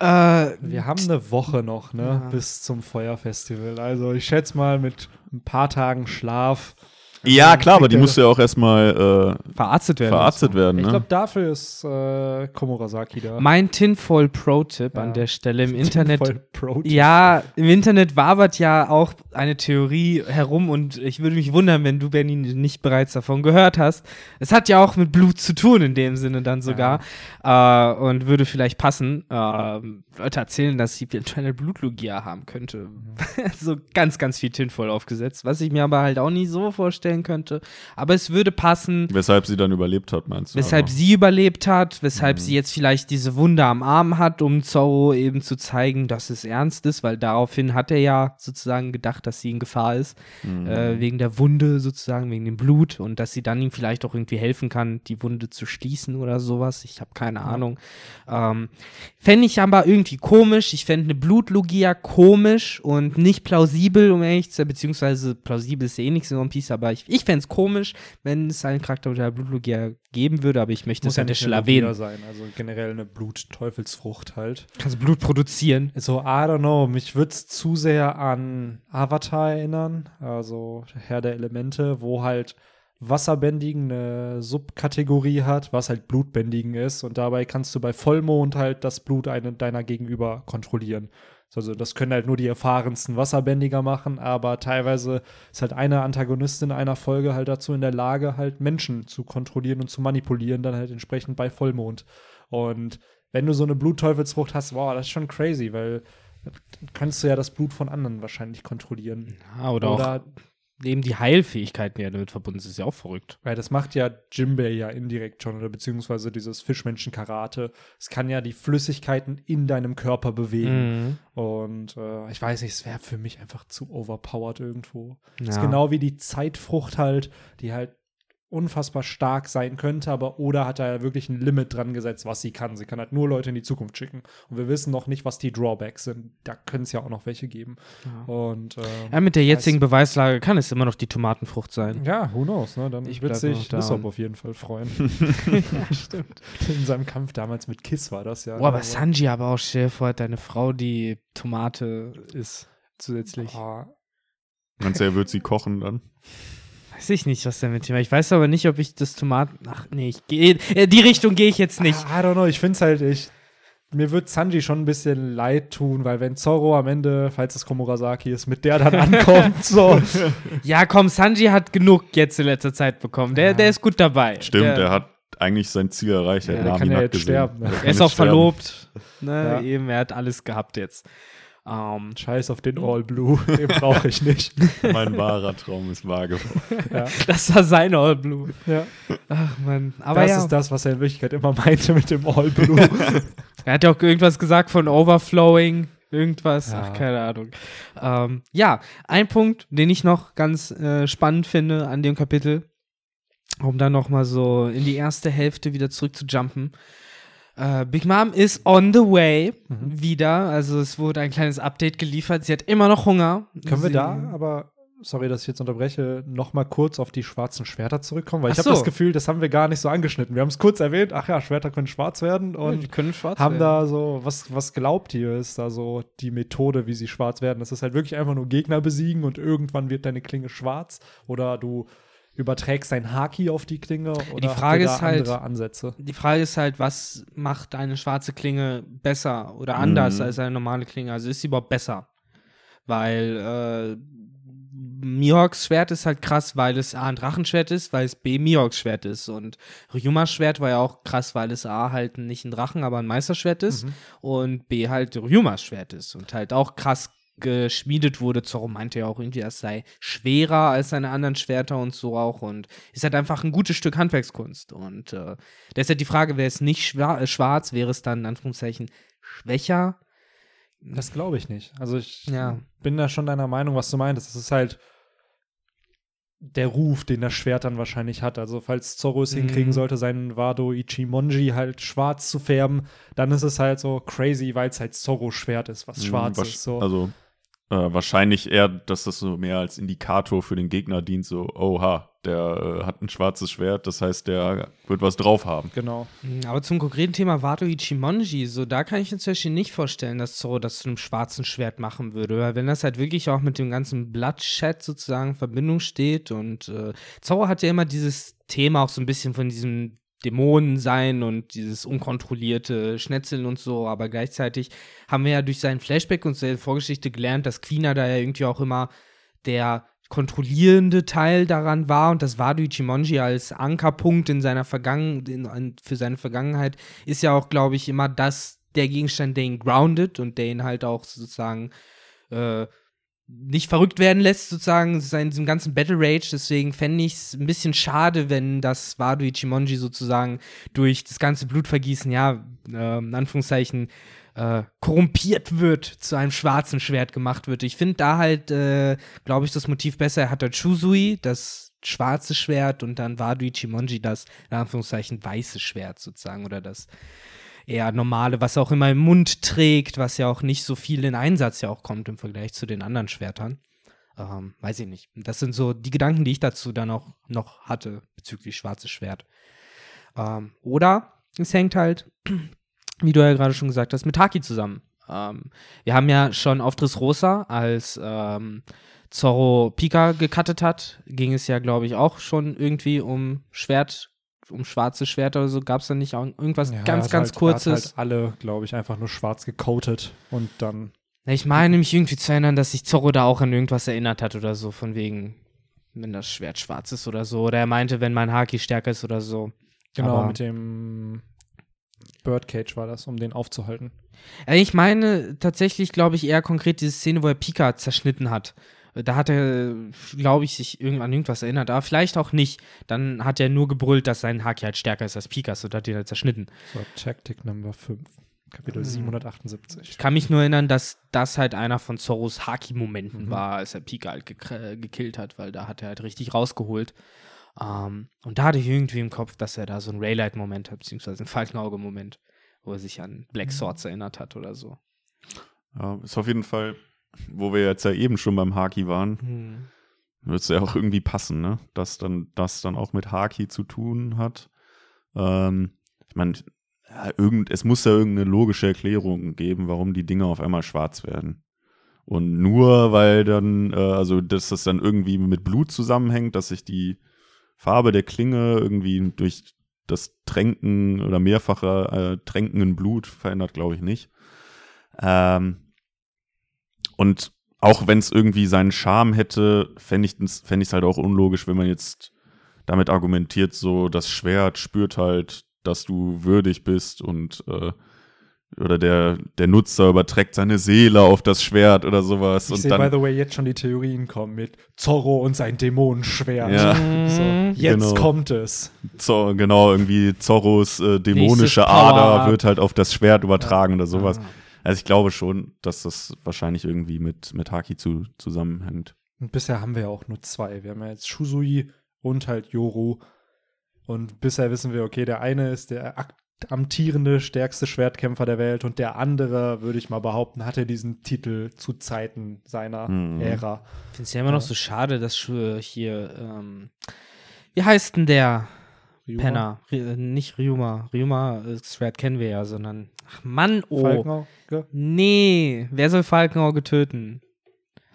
Äh, Wir haben eine Woche noch, ne, Ja. bis zum Feuerfestival. Also ich schätze mal mit ein paar Tagen Schlaf. Ja, klar, aber die musste ja auch erstmal äh, verarztet werden. verarztet werden. Ich Ne? glaube, dafür ist äh, Komurasaki da. Mein Tinfoil Pro-Tipp Ja. an der Stelle im Internet. Ja, im Internet wabert ja auch eine Theorie herum und ich würde mich wundern, wenn du, Benny, nicht bereits davon gehört hast. Es hat ja auch mit Blut zu tun, in dem Sinne dann sogar. Äh, und würde vielleicht passen. Ähm, Leute erzählen, dass sie eventuell Blutlogia haben könnte. so ganz, ganz viel Tinfoil aufgesetzt. Was ich mir aber halt auch nicht so vorstelle, vorstellen könnte. Aber es würde passen. Weshalb sie dann überlebt hat, meinst du? Weshalb aber? sie überlebt hat, weshalb Mhm. sie jetzt vielleicht diese Wunde am Arm hat, um Zorro eben zu zeigen, dass es ernst ist, weil daraufhin hat er ja sozusagen gedacht, dass sie in Gefahr ist, Mhm. äh, wegen der Wunde sozusagen, wegen dem Blut und dass sie dann ihm vielleicht auch irgendwie helfen kann, die Wunde zu schließen oder sowas. Ich habe keine Ahnung. Ähm, fände ich aber irgendwie komisch. Ich fände eine Blutlogia komisch und nicht plausibel, um ehrlich zu sein, beziehungsweise plausibel ist eh nichts in One Piece, aber ich, ich fände es komisch, wenn es einen Charakter mit der Blutlogia geben würde, aber ich möchte Muss es ja an der Stelle erwähnen. sein, also generell eine Bluttteufelsfrucht halt. Kannst Blut produzieren. So, I don't know, mich würde es zu sehr an Avatar erinnern, also Herr der Elemente, wo halt Wasserbändigen eine Subkategorie hat, was halt Blutbändigen ist und dabei kannst du bei Vollmond halt das Blut eine, deiner Gegenüber kontrollieren. Also das können halt nur die erfahrensten Wasserbändiger machen, aber teilweise ist halt eine Antagonistin einer Folge halt dazu in der Lage, halt Menschen zu kontrollieren und zu manipulieren, dann halt entsprechend bei Vollmond. Und wenn du so eine Blutteufelsfrucht hast, wow, das ist schon crazy, weil dann kannst du ja das Blut von anderen wahrscheinlich kontrollieren. Ja, oder, auch eben die Heilfähigkeiten, die ja damit verbunden sind, ist ja auch verrückt. Weil das macht ja Jimbei ja indirekt schon, oder beziehungsweise dieses Fischmenschen-Karate. Es kann ja die Flüssigkeiten in deinem Körper bewegen. Mhm. Und äh, ich weiß nicht, es wäre für mich einfach zu overpowered irgendwo. Das ist Ja. genau wie die Zeitfrucht halt, die halt unfassbar stark sein könnte, aber Oda hat da ja wirklich ein Limit dran gesetzt, was sie kann. Sie kann halt nur Leute in die Zukunft schicken. Und wir wissen noch nicht, was die Drawbacks sind. Da können es ja auch noch welche geben. Und äh, Ja, mit der jetzigen Beweislage kann es immer noch die Tomatenfrucht sein. ja, who knows, ne? Dann Ich wird sich. Lissop auf jeden Fall freuen. ja, stimmt. In seinem Kampf damals mit Kiss war das ja. Boah, aber Also, Sanji aber auch, vor, hat deine Frau, die Tomate ist, zusätzlich. ah, Meinst du, er wird sie kochen dann? Weiß ich nicht, was der mit Thema. Ich weiß aber nicht, ob ich das Tomaten. Ach nee, ich gehe. Äh, die Richtung gehe ich jetzt nicht. I don't know, ich finde es halt, ich, mir wird Sanji schon ein bisschen leid tun, weil wenn Zorro am Ende, falls es Komurasaki ist, mit der dann ankommt, so. Ja, komm, Sanji hat genug jetzt in letzter Zeit bekommen. Der, Ja. der ist gut dabei. Stimmt, der, er hat eigentlich sein Ziel erreicht. Er Ja, hat der kann ja jetzt gesehen. sterben. Er ist auch sterben. verlobt. Ne, Ja. Eben, er hat alles gehabt jetzt. Ähm, Scheiß auf den All Blue, den brauche ich nicht. Mein wahrer Traum ist wahr geworden. Ja, das war sein All Blue. ja. Ach man. Aber das ja, ist das, was er in Wirklichkeit immer meinte mit dem All Blue. er hat ja auch irgendwas gesagt von Overflowing. Irgendwas, Ja. ach, keine Ahnung. Ähm, ja, ein Punkt, den ich noch ganz äh, spannend finde an dem Kapitel, um dann noch mal so in die erste Hälfte wieder zurück zu jumpen. Äh, Big Mom ist on the way Mhm. wieder. Also es wurde ein kleines Update geliefert. Sie hat immer noch Hunger. Können wir Sie- da aber, sorry, dass ich jetzt unterbreche, noch mal kurz auf die schwarzen Schwerter zurückkommen? Weil ich habe so. das Gefühl, das haben wir gar nicht so angeschnitten. Wir haben es kurz erwähnt, ach ja, Schwerter können schwarz werden Ja, und die können schwarz haben werden. da so, was, was glaubt ihr, ist da so die Methode, wie sie schwarz werden? Das ist halt wirklich einfach nur Gegner besiegen und irgendwann wird deine Klinge schwarz oder du überträgst dein Haki auf die Klinge oder Frage habt ihr ist halt- andere Ansätze. Die Frage ist halt, was macht eine schwarze Klinge besser oder anders Mhm. als eine normale Klinge? Also ist sie überhaupt besser? Weil äh, Mihawks Schwert ist halt krass, weil es A ein Drachenschwert ist, weil es B Mihawks Schwert ist. Und Ryumas Schwert war ja auch krass, weil es A halt nicht ein Drachen, aber ein Meisterschwert ist Mhm. und B halt Ryumas Schwert ist und halt auch krass geschmiedet wurde. Zorro meinte ja auch irgendwie, es sei schwerer als seine anderen Schwerter und so auch und ist halt einfach ein gutes Stück Handwerkskunst. Und äh, da ist halt die Frage, wäre es nicht schwa äh, schwarz, wäre es dann in Anführungszeichen schwächer? Das glaube ich nicht. Also ich Ja. bin da schon deiner Meinung, was du meintest. Das ist halt der Ruf, den das Schwert dann wahrscheinlich hat. Also falls Zorro es Mhm. hinkriegen sollte, seinen Wado Ichimonji halt schwarz zu färben, dann ist es halt so crazy, weil es halt Zorro-Schwert ist, was schwarz Wasch- ist. So. Also äh, wahrscheinlich eher, dass das so mehr als Indikator für den Gegner dient, so, oha, der äh, hat ein schwarzes Schwert, das heißt, der wird was drauf haben. genau. Mhm, Aber zum konkreten Thema Wado Ichimonji, so da kann ich mir zum Beispiel nicht vorstellen, dass Zorro das zu einem schwarzen Schwert machen würde. Weil wenn das halt wirklich auch mit dem ganzen Bloodshed sozusagen in Verbindung steht und äh, Zorro hat ja immer dieses Thema auch so ein bisschen von diesem Dämonen sein und dieses unkontrollierte Schnetzeln und so, aber gleichzeitig haben wir ja durch seinen Flashback und seine Vorgeschichte gelernt, dass Quina da ja irgendwie auch immer der kontrollierende Teil daran war und das Wado Ichimonji als Ankerpunkt in seiner Vergangenheit, für seine Vergangenheit, ist ja auch, glaube ich, immer das, der Gegenstand, der ihn groundet und der ihn halt auch sozusagen äh, nicht verrückt werden lässt, sozusagen, in diesem ganzen Battle Rage. Deswegen fände ich es ein bisschen schade, wenn das Wado Ichimonji sozusagen durch das ganze Blutvergießen, ja, äh, in Anführungszeichen, äh, korrumpiert wird, zu einem schwarzen Schwert gemacht wird. Ich finde da halt, äh, glaube ich, das Motiv besser. Er hat dort Shusui, das schwarze Schwert, und dann Wado Ichimonji, das, in Anführungszeichen, weiße Schwert sozusagen, oder das eher normale, was auch immer im Mund trägt, was ja auch nicht so viel in Einsatz ja auch kommt im Vergleich zu den anderen Schwertern. Ähm, weiß ich nicht. Das sind so die Gedanken, die ich dazu dann auch noch hatte bezüglich schwarzes Schwert. Ähm, oder es hängt halt, wie du ja gerade schon gesagt hast, mit Haki zusammen. Ähm, wir haben ja schon auf Dressrosa, als ähm, Zorro Pika gecuttet hat, ging es ja, glaube ich, auch schon irgendwie um Schwert um schwarze Schwerter oder so, gab es da nicht auch irgendwas Ja, ganz, ganz halt, kurzes? Hat halt alle, glaube ich, einfach nur schwarz gecoatet und dann. Ich meine mich irgendwie zu erinnern, dass sich Zorro da auch an irgendwas erinnert hat oder so, von wegen, wenn das Schwert schwarz ist oder so. Oder er meinte, wenn mein Haki stärker ist oder so. Genau, Aber- mit dem Birdcage war das, um den aufzuhalten. Ja, Ich meine tatsächlich, glaube ich, eher konkret diese Szene, wo er Pika zerschnitten hat. Da hat er, glaube ich, sich irgend- an irgendwas erinnert, aber vielleicht auch nicht. Dann hat er nur gebrüllt, dass sein Haki halt stärker ist als Pikas und hat ihn halt zerschnitten. So, Tactic Number 5, Kapitel Mhm. 778. Ich kann mich nur erinnern, dass das halt einer von Zorros Haki-Momenten Mhm. war, als er Pika halt gek äh, gekillt hat, weil da hat er halt richtig rausgeholt. Ähm, und da hatte ich irgendwie im Kopf, dass er da so einen Raylight-Moment hat, beziehungsweise einen Falkenauge-Moment, wo er sich an Black Swords erinnert hat oder so. Ja, ist auf jeden Fall, wo wir jetzt ja eben schon beim Haki waren, Hm. wird es ja auch irgendwie passen, ne? Dass dann das dann auch mit Haki zu tun hat. Ähm, ich meine, ja, irgend, es muss ja irgendeine logische Erklärung geben, warum die Dinge auf einmal schwarz werden. Und nur weil dann, äh, also dass das dann irgendwie mit Blut zusammenhängt, dass sich die Farbe der Klinge irgendwie durch das Tränken oder mehrfache äh, Tränken in Blut verändert, glaube ich nicht. Ähm, und auch wenn es irgendwie seinen Charme hätte, fände ich es fänd halt auch unlogisch, wenn man jetzt damit argumentiert, so das Schwert spürt halt, dass du würdig bist und äh, oder der, der Nutzer überträgt seine Seele auf das Schwert oder sowas. Ich und sehe, by the way, jetzt schon die Theorien kommen mit Zorro und sein Dämonenschwert. Ja. So, jetzt Genau. kommt es. Zo- genau, irgendwie Zorros äh, dämonische. Ader wird halt auf das Schwert übertragen oder sowas. Ah. Also ich glaube schon, dass das wahrscheinlich irgendwie mit, mit Haki zu, zusammenhängt. Und bisher haben wir ja auch nur zwei. Wir haben ja jetzt Shusui und halt Yoru. Und bisher wissen wir, okay, der eine ist der amtierende stärkste Schwertkämpfer der Welt und der andere, würde ich mal behaupten, hatte diesen Titel zu Zeiten seiner Mhm. Ära. Ich finde es ja immer noch Ja. so schade, dass hier, ähm, wie heißt denn der Ryuma? Penner? Ry- äh, nicht Ryuma. Ryuma, äh, kennen wir ja, sondern, ach Mann, oh. Falkenauge? Nee, wer soll Falkenauge töten?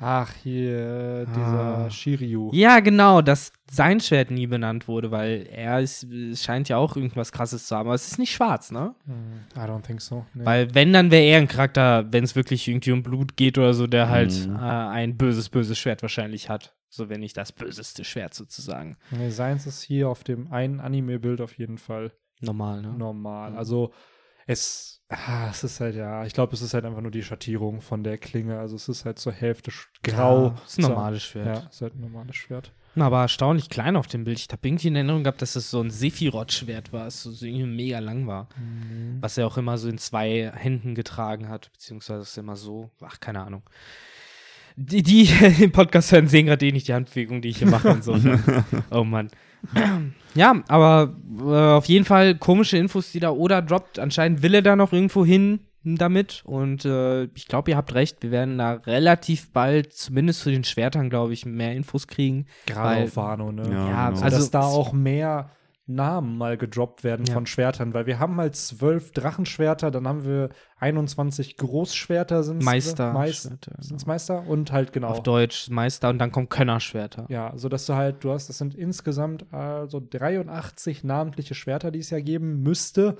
Ach, hier, dieser Ah. Shiryu. Ja, genau, dass sein Schwert nie benannt wurde, weil er ist, es scheint ja auch irgendwas krasses zu haben, aber es ist nicht schwarz, ne? Hm, I don't think so. Nee. Weil wenn, dann wäre er ein Charakter, wenn es wirklich irgendwie um Blut geht oder so, der halt Mhm. äh, ein böses, böses Schwert wahrscheinlich hat. So, wenn nicht das böseste Schwert sozusagen. nee, seins ist hier auf dem einen Anime-Bild auf jeden Fall Normal, ne? normal. Mhm. Also es, ah, es ist halt ja, ich glaube, es ist halt einfach nur die Schattierung von der Klinge. Also es ist halt zur Hälfte grau. Ja, ist ein normales Schwert. Ja, ist halt ein normales Schwert. Na, Aber erstaunlich klein auf dem Bild. Ich habe irgendwie in Erinnerung gehabt, dass das so ein Sephiroth-Schwert war, das so irgendwie mega lang war. Was er auch immer so in zwei Händen getragen hat, beziehungsweise ist immer so, ach, keine Ahnung. Die, die im Podcast hören, sehen gerade eh nicht die Handbewegung, die ich hier mache und so. ne? oh Mann. ja, aber äh, auf jeden Fall komische Infos, die da Oda droppt. Anscheinend will er da noch irgendwo hin damit. Und äh, ich glaube, ihr habt recht. Wir werden da relativ bald, zumindest zu den Schwertern, glaube ich, mehr Infos kriegen. Gerade auf Wano, ne? Ja, Ja, genau. Also, also dass da auch mehr Namen mal gedroppt werden Ja. von Schwertern, weil wir haben halt zwölf Drachenschwerter, dann haben wir 21 Großschwerter sind Meister. Meist, Schwerter, sind's Meister und halt genau. Auf Deutsch Meister und dann kommen Könnerschwerter. Ja, so dass du halt, du hast, das sind insgesamt also 83 namentliche Schwerter, die es ja geben müsste.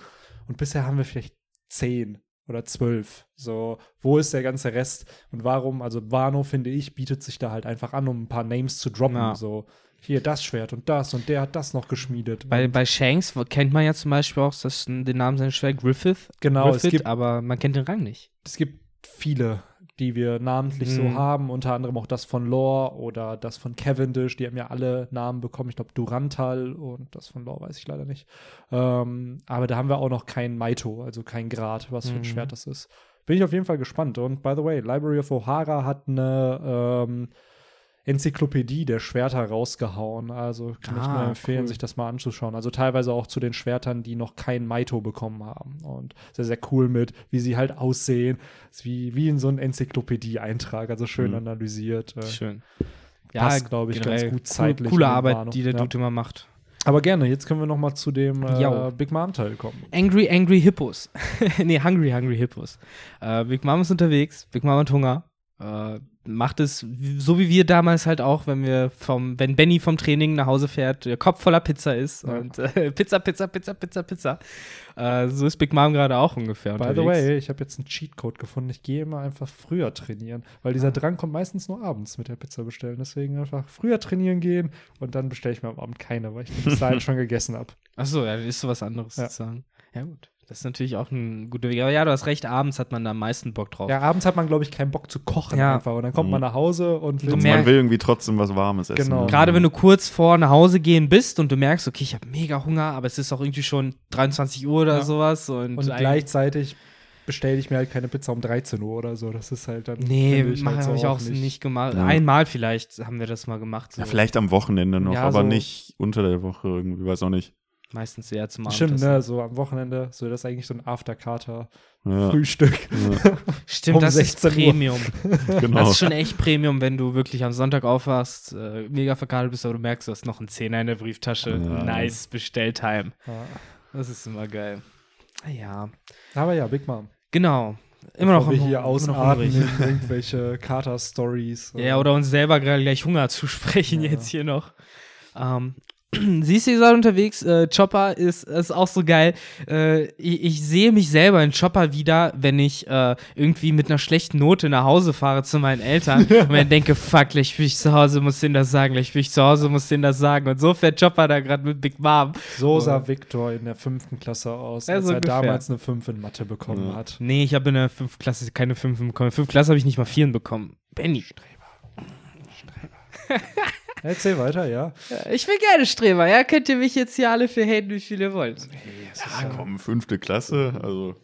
Und bisher haben wir vielleicht 10 oder 12. So, wo ist der ganze Rest? Und warum? Also, Wano, finde ich, bietet sich da halt einfach an, um ein paar Names zu droppen. Ja. So, hier das Schwert und das und der hat das noch geschmiedet. Bei, bei Shanks kennt man ja zum Beispiel auch das, den Namen seines Schwerts Griffith. genau, es Griffith, gibt, aber man kennt den Rang nicht. es gibt viele die wir namentlich so Mhm. haben, unter anderem auch das von Lore oder das von Cavendish, die haben ja alle Namen bekommen. Ich glaube, Durantal und das von Lore weiß ich leider nicht. Ähm, aber da haben wir auch noch kein Maito, also kein Grad, was für ein Mhm. Schwert das ist. Bin ich auf jeden Fall gespannt. Und by the way, Library of O'Hara hat eine ähm, Enzyklopädie der Schwerter rausgehauen. Also kann ich Ah, nur empfehlen, cool. sich das mal anzuschauen. Also teilweise auch zu den Schwertern, die noch kein Maito bekommen haben. Und sehr, sehr cool mit, wie sie halt aussehen. Wie, wie in so einem Enzyklopädie-Eintrag. Also schön Mhm. analysiert. Äh, Schön. passt, glaub ich, ganz gut zeitlich Coole Arbeit, Wano. die der Ja. Dude immer macht. Aber gerne, jetzt können wir noch mal zu dem äh. Big Mom-Teil kommen. Angry, Angry Hippos. nee, Hungry, Hungry Hippos. Äh, Big Mom ist unterwegs, Big Mom hat Hunger. Äh, macht es so wie wir damals halt auch, wenn wir vom, wenn Benny vom Training nach Hause fährt, der Kopf voller Pizza ist Ja. und äh, Pizza, Pizza, Pizza, Pizza, Pizza. Äh, so ist Big Mom gerade auch ungefähr By unterwegs. the way, ich habe jetzt einen Cheatcode gefunden. Ich gehe immer einfach früher trainieren, weil dieser Drang kommt meistens nur abends mit der Pizza bestellen. Deswegen einfach früher trainieren gehen und dann bestelle ich mir am Abend keine, weil ich bis dahin schon gegessen habe. Achso, ja, ist so was anderes Ja. sozusagen. Ja, gut. Das ist natürlich auch ein guter Weg. Aber ja, du hast recht, abends hat man da am meisten Bock drauf. Ja, abends hat man, glaube ich, keinen Bock zu kochen Ja. einfach. Und dann kommt Mhm. man nach Hause und will Du Und man will irgendwie trotzdem was Warmes essen. Genau. Gerade wenn du kurz vor nach Hause gehen bist und du merkst, okay, ich habe mega Hunger, aber es ist auch irgendwie schon 23 Uhr oder Ja. sowas. Und, und gleichzeitig bestelle ich mir halt keine Pizza um 13 Uhr oder so. Das ist halt dann. Nee, mach- halt so habe ich auch nicht gemacht. Ja. Einmal vielleicht haben wir das mal gemacht. So. Ja, vielleicht am Wochenende noch, Ja, aber so- nicht unter der Woche irgendwie, weiß auch nicht. Meistens eher zum Stimmt, Abendessen. ne? So am Wochenende, so das ist eigentlich so ein Ja, Afterkater-Frühstück. ja, Stimmt, um das ist 16 Uhr. Premium. genau. Das ist schon echt Premium, wenn du wirklich am Sonntag aufwachst, äh, mega verkadelt bist, aber du merkst, du hast noch einen Zehner in der Brieftasche. Ja. Nice, Bestelltime. Ja. Das ist immer geil. Ah Ja, Aber ja, Big Mom. genau. Immer noch wir am- hier immer noch hungrig. in irgendwelche Kater-Stories. Ja, oder uns selber gerade gleich Hunger zusprechen Ja. jetzt hier noch. Ähm, siehst du, ihr seid unterwegs. Äh, Chopper ist, ist auch so geil. Äh, ich, ich sehe mich selber in Chopper wieder, wenn ich äh, irgendwie mit einer schlechten Note nach Hause fahre zu meinen Eltern und mir denke, fuck, gleich bin ich zu Hause, muss denen das sagen, gleich bin ich zu Hause, muss denen das sagen. Und so fährt Chopper da gerade mit Big Mom. So sah Victor in der fünften Klasse aus, als so er ungefähr. damals eine 5 in Mathe bekommen Ja. hat. Nee, ich habe in der 5. Klasse keine 5 bekommen. In der 5. Klasse habe ich nicht mal 4 bekommen. Benny. Erzähl weiter, ja. Ich bin gerne Streber, ja? Könnt ihr mich jetzt hier alle für haten, wie viel ihr wollt. Ja, komm, fünfte Klasse, also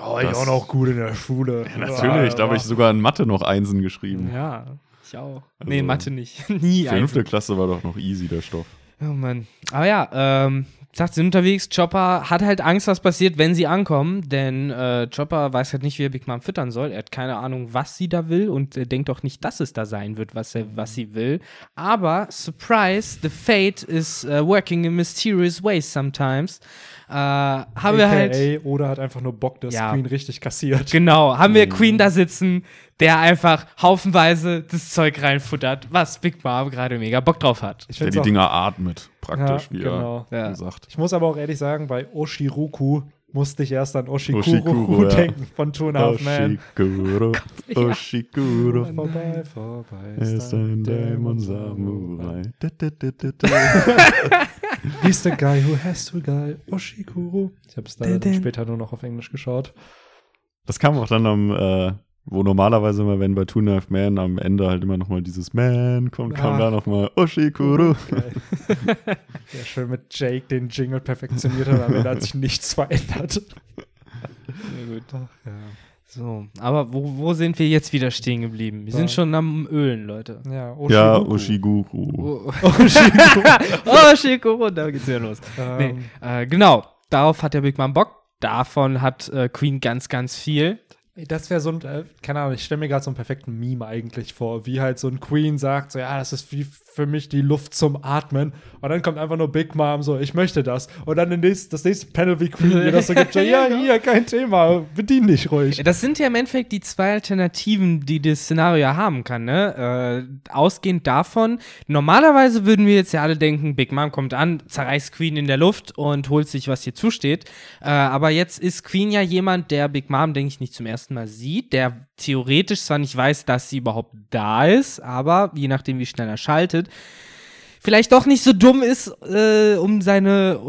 Oh, ich auch noch gut in der Schule. ja, natürlich, da habe ich sogar in Mathe noch Einsen geschrieben. Ja, ich auch. Also- nee, Mathe nicht. Nie Fünfte Einsen. Klasse war doch noch easy, der Stoff. Oh Mann. Aber ja, ähm, sagt, sind unterwegs. Chopper hat halt Angst, was passiert, wenn sie ankommen, denn äh, Chopper weiß halt nicht, wie er Big Mom füttern soll. Er hat keine Ahnung, was sie da will und er denkt auch nicht, dass es da sein wird, was, er, was sie will. Aber, surprise, the fate is uh, working in mysterious ways sometimes. Äh, haben wir halt. AKA, oder hat einfach nur Bock, dass Ja. Queen richtig kassiert. Genau, haben Mhm. wir Queen da sitzen, der einfach haufenweise das Zeug reinfuttert, was Big Mom gerade mega Bock drauf hat. Ich Der die auch- Dinger atmet, praktisch, Ja, wie genau. er Ja. gesagt. Ich muss aber auch ehrlich sagen, bei Oshiruku musste ich erst an Oshikuro, Oshikuro, ja. denken von Two and Half Man. Oshikuro, Oshikuro, Vorbei, vorbei. er ist ein Dämon Samurai. He's the guy who has to guy. Oshikuro. Ich habe es leider dann später nur noch auf Englisch geschaut. Das kam auch dann am, äh, wo normalerweise immer, wenn bei Two Half Man am Ende halt immer nochmal dieses Man kommt, kam Ah. da nochmal Oshikuro. Geil. Ja, schön mit Jake den Jingle perfektioniert hat, aber da hat sich nichts verändert. Ja, gut. Ach, ja. So, aber wo, wo sind wir jetzt wieder stehen geblieben? Wir sind schon am Ölen, Leute. Ja, Ja, Oshiruku. Oshiguru. Oh, da geht's ja los. Nee, Ähm, äh, genau, darauf hat der Big Mom Bock. Davon hat äh, Queen ganz, ganz viel. Das wäre so ein, äh, keine Ahnung, ich stelle mir gerade so einen perfekten Meme eigentlich vor, wie halt so ein Queen sagt, so, ja, das ist wie für mich die Luft zum Atmen. Und dann kommt einfach nur Big Mom so, ich möchte das. Und dann nächste, das nächste Panel, wie Queen mir das so gibt, so, ja, hier, kein Thema, bedien dich ruhig. Das sind ja im Endeffekt die zwei Alternativen, die das Szenario haben kann, ne? Äh, ausgehend davon, normalerweise würden wir jetzt ja alle denken, Big Mom kommt an, zerreißt Queen in der Luft und holt sich, was ihr zusteht. Äh, aber jetzt ist Queen ja jemand, der Big Mom, denke ich, nicht zum ersten Mal sieht, der theoretisch zwar nicht weiß, dass sie überhaupt da ist, aber je nachdem, wie schnell er schaltet, vielleicht doch nicht so dumm ist, äh, um seine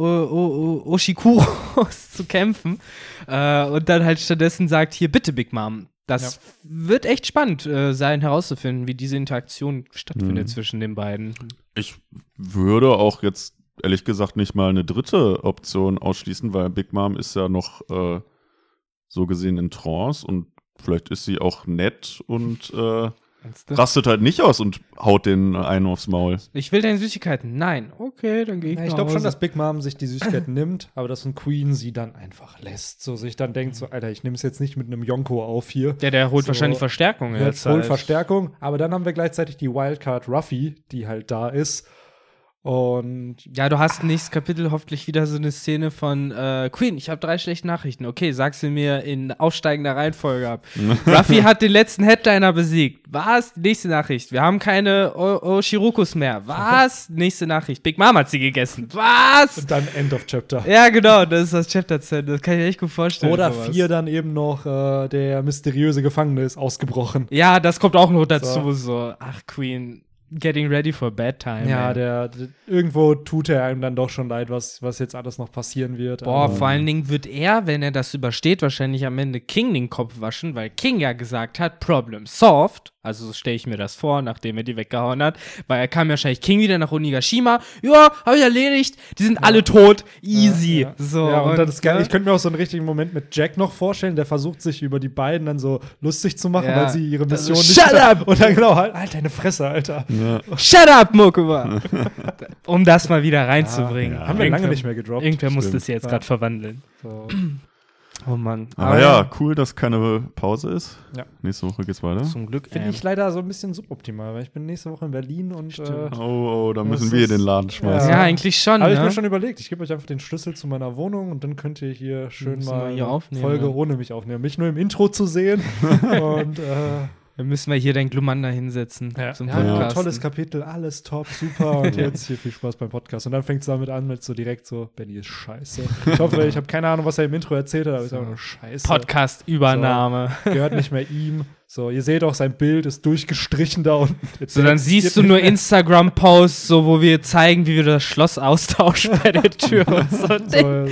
Oshikuros zu kämpfen. Äh, und dann halt stattdessen sagt, hier bitte Big Mom, Das wird echt spannend äh, sein, herauszufinden, wie diese Interaktion stattfindet Mhm. zwischen den beiden. Ich würde auch jetzt ehrlich gesagt nicht mal eine dritte Option ausschließen, weil Big Mom ist ja noch äh, so gesehen in Trance und vielleicht ist sie auch nett und äh? Rastet halt nicht aus und haut den einen aufs Maul. Ich will deine Süßigkeiten. Nein. Okay, dann gehe ich Ja, ich glaube schon, dass Big Mom sich die Süßigkeiten nimmt, aber dass ein Queen sie dann einfach lässt. So sich dann denkt, so, Alter, ich nehme es jetzt nicht mit einem Yonko auf hier. Ja, der holt So. wahrscheinlich Verstärkung. Jetzt halt. holt Verstärkung, aber dann haben wir gleichzeitig die Wildcard Ruffy, die halt da ist. Und Ja, du hast nächstes Kapitel hoffentlich wieder so eine Szene von äh, Queen, ich habe drei schlechte Nachrichten. Okay, sag sie mir in aufsteigender Reihenfolge ab. Ruffy hat den letzten Headliner besiegt. Was? Nächste Nachricht. Wir haben keine o Oshirukus mehr. Was? Nächste Nachricht. Big Mom hat sie gegessen. Was? dann End of Chapter. Ja, genau, das ist das Chapter 10. Das kann ich mir echt gut vorstellen. Oder sowas. vier dann eben noch, äh, der mysteriöse Gefangene ist ausgebrochen. Ja, das kommt auch noch dazu. So, ach, Queen, getting ready for bedtime. Ja, der, der irgendwo tut er einem dann doch schon leid, was, was jetzt alles noch passieren wird. Boah, Aber- vor allen Dingen wird er, wenn er das übersteht, wahrscheinlich am Ende King den Kopf waschen, weil King ja gesagt hat, Problem solved. Also so stelle ich mir das vor, nachdem er die weggehauen hat. Weil er kam ja wahrscheinlich King wieder nach Onigashima. Ja, habe ich erledigt. Die sind alle tot. Easy. Ja, So, ja, und, das ist geil. ne? Ich könnte mir auch so einen richtigen Moment mit Jack noch vorstellen, der versucht sich über die beiden dann so lustig zu machen, Ja. weil sie ihre Mission so, nicht "Shut up!" Und dann genau, halt, halt deine Fresse, Alter. Ja. Shut up, Mokuma! um das mal wieder reinzubringen. Ja, Haben wir lange nicht mehr gedroppt. Irgendwer muss Stimmt. das jetzt Ja. gerade verwandeln. So. Oh Mann. Aber ja, cool, dass keine Pause ist. Ja. Nächste Woche geht's weiter. Zum Glück. Finde ähm, ich leider so ein bisschen suboptimal, weil ich bin nächste Woche in Berlin und äh. Oh, oh, da müssen wir den Laden schmeißen. ja, eigentlich schon. habe ich ne? mir schon überlegt. Ich gebe euch einfach den Schlüssel zu meiner Wohnung und dann könnt ihr hier schön mal hier eine aufnehmen, Folge ne? ohne mich aufnehmen. Mich nur im Intro zu sehen und äh, Dann müssen wir hier dein Glumanda hinsetzen zum ja, tolles Kapitel, alles top, super und jetzt hier viel Spaß beim Podcast. Und dann fängt es damit an mit so direkt so, Benny ist scheiße. Ich hoffe, ich habe keine Ahnung, was er im Intro erzählt hat, aber ist einfach nur scheiße. Podcast-Übernahme. Gehört nicht mehr ihm. So, ihr seht auch, sein Bild ist durchgestrichen da unten. So, dann siehst du nur Instagram-Posts, so, wo wir zeigen, wie wir das Schloss austauschen bei der Tür und so. So,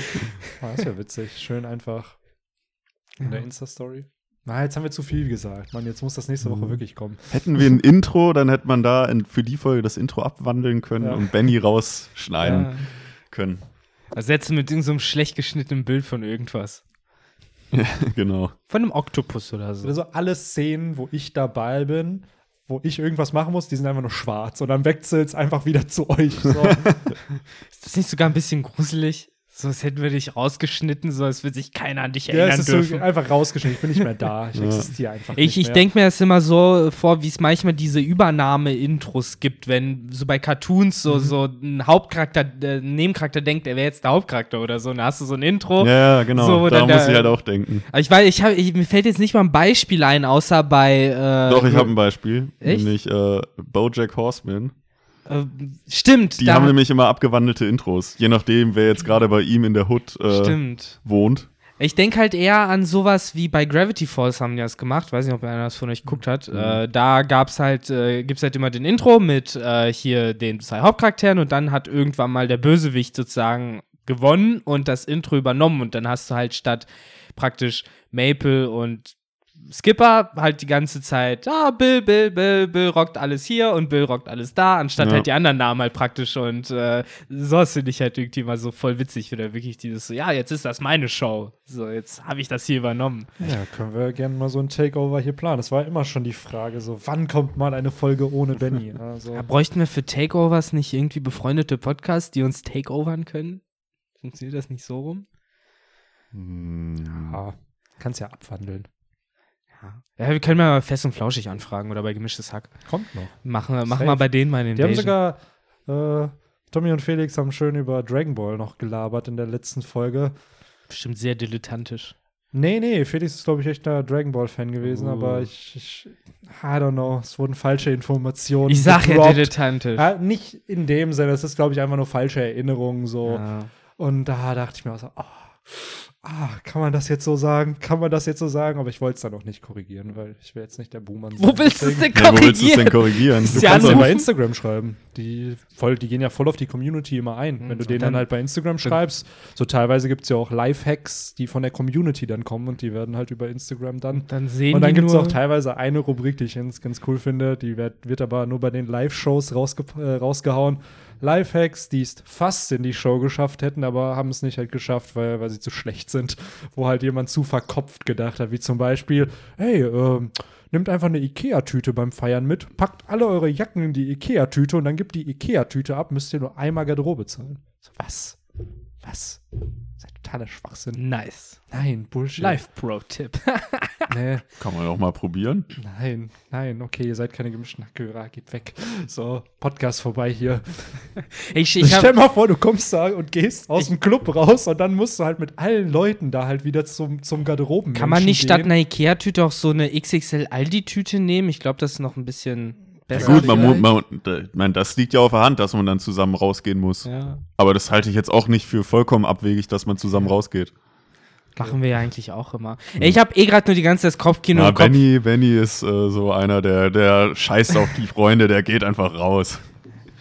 das ist ja witzig. Schön einfach in der Insta-Story. Na, jetzt haben wir zu viel gesagt. Mann, jetzt muss das nächste Woche Mhm. wirklich kommen. Hätten wir ein Intro, dann hätte man da in, für die Folge das Intro abwandeln können Ja. und Benny rausschneiden Ja. können. Ersetzen mit irgendeinem so schlecht geschnittenen Bild von irgendwas. genau. Von einem Oktopus oder so. Also alle Szenen, wo ich dabei bin, wo ich irgendwas machen muss, die sind einfach nur schwarz. Und dann wechselt es einfach wieder zu euch. So. Ist das nicht sogar ein bisschen gruselig? So, als hätten wir dich rausgeschnitten, so als würde sich keiner an dich ja, erinnern es ist dürfen. so einfach rausgeschnitten. Ich bin nicht mehr da. Ich Ja. existiere einfach Ich, nicht ich mehr. denke mir das immer so vor, wie es manchmal diese Übernahme-Intros gibt, wenn so bei Cartoons Mhm. so, so ein Hauptcharakter, äh, ein Nebencharakter denkt, er wäre jetzt der Hauptcharakter oder so. Und da hast du so ein Intro. Ja, ja, genau. So, dann muss ich halt auch denken. Ich weiß, ich hab, ich, mir fällt jetzt nicht mal ein Beispiel ein, außer bei. Äh, Doch, ich habe ein Beispiel. Echt? Nämlich äh, Bojack Horseman. Äh, Stimmt, Die da- haben nämlich immer abgewandelte Intros. Je nachdem, wer jetzt gerade bei ihm in der Hood äh, Stimmt. wohnt. Ich denke halt eher an sowas wie bei Gravity Falls haben die das gemacht. Weiß nicht, ob einer das von euch geguckt hat. Mhm. Äh, da gab's halt, äh, gibt's halt immer den Intro mit äh, hier den zwei Hauptcharakteren und dann hat irgendwann mal der Bösewicht sozusagen gewonnen und das Intro übernommen und dann hast du halt statt praktisch Maple und Skipper halt die ganze Zeit, ah, Bill, Bill, Bill, Bill rockt alles hier und Bill rockt alles da, anstatt Ja. halt die anderen Namen halt praktisch und äh, sowas finde ich halt irgendwie mal so voll witzig, oder wirklich dieses so, ja, jetzt ist das meine Show, so, jetzt habe ich das hier übernommen. Ja, können wir gerne mal so ein Takeover hier planen. Das war immer schon die Frage, so wann kommt mal eine Folge ohne Benny? Also, Ja, bräuchten wir für Takeovers nicht irgendwie befreundete Podcasts, die uns takeovern können? Funktioniert das nicht so rum? Hm. ja, kannst ja abwandeln. Ja, wir können mal fest und flauschig anfragen oder bei gemischtes Hack. Kommt noch. Machen wir, machen Safe. wir bei denen mal den Die haben sogar, äh, Tommy und Felix haben schön über Dragon Ball noch gelabert in der letzten Folge. bestimmt sehr dilettantisch. Nee, nee, Felix ist, glaube ich, echt ein Dragon Ball-Fan gewesen, Oh. aber ich, ich, I don't know, es wurden falsche Informationen. Ich sag ja gedroppt. dilettantisch. Ja, nicht in dem Sinne, es ist, glaube ich, einfach nur falsche Erinnerungen so. Ja. Und da dachte ich mir auch so, ah, ah, kann man das jetzt so sagen? Kann man das jetzt so sagen? Aber ich wollte es dann auch nicht korrigieren, weil ich will jetzt nicht der Buhmann Wo willst du es denn Ja, wo willst du es denn korrigieren? korrigieren? Du kannst ja bei Instagram schreiben. Die, voll, die gehen ja voll auf die Community immer ein. Wenn du und denen dann, dann- halt bei Instagram schreibst, so teilweise gibt es ja auch Lifehacks, die von der Community dann kommen und die werden halt über Instagram dann. Dann sehen Und dann gibt es auch teilweise eine Rubrik, die ich ganz, ganz cool finde, die wird, wird aber nur bei den Live-Shows rausge äh, rausgehauen. Lifehacks, die es fast in die Show geschafft hätten, aber haben es nicht halt geschafft, weil, weil sie zu schlecht sind. Wo halt jemand zu verkopft gedacht hat, wie zum Beispiel, hey, ähm, Nehmt einfach eine Ikea-Tüte beim Feiern mit, packt alle eure Jacken in die Ikea-Tüte und dann gibt die Ikea-Tüte ab, müsst ihr nur einmal Garderobe zahlen. Was? Was? Das ist ja totaler Schwachsinn. Nice. Nein, Bullshit. Live-Pro-Tipp. Nee, Kann man auch mal probieren. nein, nein, okay, ihr seid keine gemischten Hackhörer, geht weg. So, Podcast vorbei hier. ich ich Stell mal vor, du kommst da und gehst aus dem Club raus und dann musst du halt mit allen Leuten da halt wieder zum, zum Garderoben. Kann man nicht statt einer Ikea-Tüte auch so eine XXL Aldi-Tüte nehmen? Ich glaube, das ist noch ein bisschen Ja, gut, man, man, ich meine, das liegt ja auf der Hand, dass man dann zusammen rausgehen muss. ja. Aber das halte ich jetzt auch nicht für vollkommen abwegig, dass man zusammen rausgeht. Machen wir ja eigentlich auch immer. Ey, Ich habe eh gerade nur die ganze Zeit das Kopfkino Na, Kopf. Benny, Benny ist äh, so einer, der, der scheißt auf die Freunde, der geht einfach raus.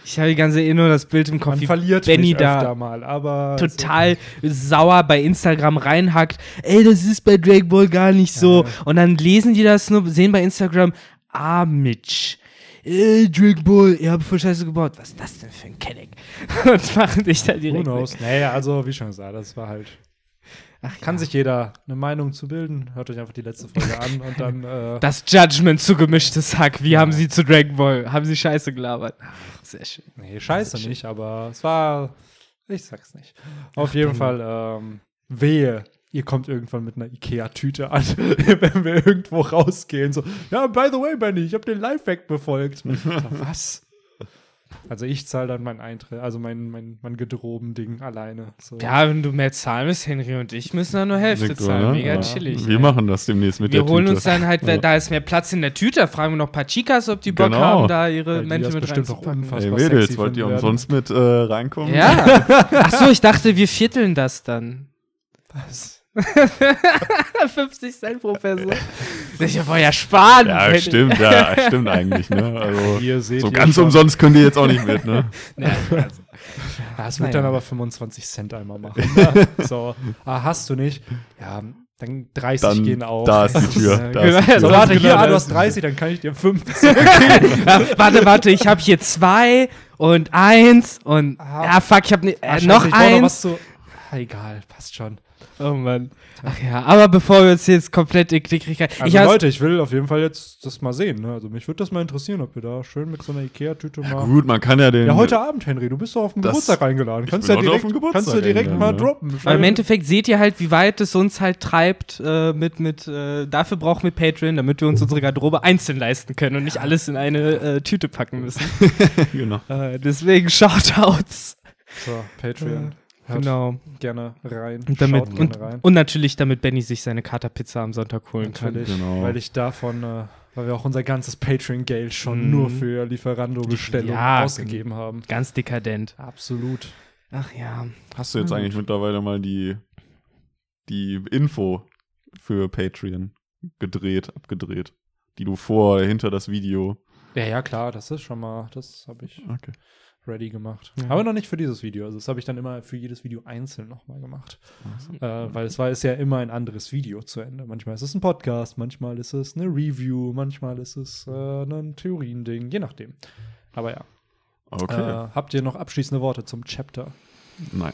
Ich habe die ganze Zeit eh nur das Bild im Kopf, Man wie verliert Benny mich da öfter mal, aber total sauer bei Instagram reinhackt. Ey, das ist bei Drake Ball gar nicht so. Ja. Und dann lesen die das nur, sehen bei Instagram, ah, Mitch. Ey, Drake Ball, ihr habt voll Scheiße gebaut. Was ist das denn für ein Kenneck? Und machen dich da Who direkt knows? weg. Naja, also wie schon gesagt, das war halt. Ach, Kann ja. sich jeder eine Meinung zu bilden. Hört euch einfach die letzte Folge an und dann. Äh, Das Judgment zu gemischtes Hack. Wie haben sie zu Dragon Ball? Haben sie Scheiße gelabert? Sehr schön. nee, scheiße nicht, aber es war. Ich sag's nicht. Auf jeden Fall, ähm, wehe. Ihr kommt irgendwann mit einer Ikea-Tüte an, wenn wir irgendwo rausgehen. So, ja, by the way, Benny, ich habe den Lifehack befolgt. so, was? Also ich zahle dann mein Eintritt, also mein, mein, mein Gedroben-Ding alleine. So. Ja, wenn du mehr zahlen willst, Henry und ich müssen dann nur Hälfte Victor, zahlen. ne? Mega Ja. chillig. Wir ey. machen das demnächst mit Wir der holen Tüte. uns dann halt, Ja. da ist mehr Platz in der Tüte, da fragen wir noch ein paar Chicas, ob die Bock Genau. haben, da ihre die Menschen das mit bestimmt auch reinzupacken. unfassbar Ey, Mädels, sexy wollt ihr umsonst mit äh, reinkommen? Ja. Achso, ich dachte, wir vierteln das dann. Was? 50 Cent pro Person. Ich wollte ja sparen. Ja, stimmt, ja, stimmt eigentlich, ne? Also, Ihr seht so hier ganz schon. umsonst könnt ihr jetzt auch nicht mit, ne? Ja, also. Ja, es wird Naja. dann aber 25 Cent einmal machen. ne? so, ah, hast du nicht? Ja, dann 30 Dann, gehen auch. da ist die Tür. Ja, Da ist die genau. so, Tür. warte, Genau, hier, ah, du hast die 30, dann kann ich dir 50. ja, warte, warte, ich habe hier zwei und eins und Ah. ja, fuck, ich habe ne, Ah, äh, noch eins. was zu. Ah, egal, passt schon. Oh Mann. Ach ja, aber bevor wir uns jetzt komplett in Klick kriegen, Also ich Leute, ich will auf jeden Fall jetzt das mal sehen. Ne? Also mich würde das mal interessieren, ob wir da schön mit so einer Ikea-Tüte mal. Gut, man kann ja den. Ja, heute Abend, Henry, du bist doch auf den Das- Geburtstag eingeladen. Kannst ja direkt, auf den Geburtstag kannst du direkt mal ja. droppen. Aber im Endeffekt seht ihr halt, wie weit es uns halt treibt äh, mit, mit äh, dafür brauchen wir Patreon, damit wir uns unsere Garderobe einzeln leisten können und nicht alles in eine äh, Tüte packen müssen. genau. äh, deswegen Shoutouts. So, Patreon. Hört Genau. gerne rein. Und, damit, Schaut und, gerne rein. und natürlich, damit Benny sich seine Katerpizza am Sonntag holen kann. Natürlich, Genau. weil ich davon, äh, weil wir auch unser ganzes Patreon-Geld schon Mhm. nur für Lieferando-Bestellungen Ja, ausgegeben haben. Ganz dekadent. Absolut. Ach ja. Hast du jetzt eigentlich mittlerweile mal die, die Info für Patreon gedreht, abgedreht? Die du vor, oder hinter das Video. Ja, ja, klar, das ist schon mal, das habe ich Okay. Ready gemacht. Ja. Aber noch nicht für dieses Video. Also das habe ich dann immer für jedes Video einzeln nochmal gemacht. Äh, weil es war ist ja immer ein anderes Video zu Ende. Manchmal ist es ein Podcast, manchmal ist es eine Review, manchmal ist es äh, ein Theoriending, je nachdem. Aber ja. Okay. Äh, habt ihr noch abschließende Worte zum Chapter? Nein.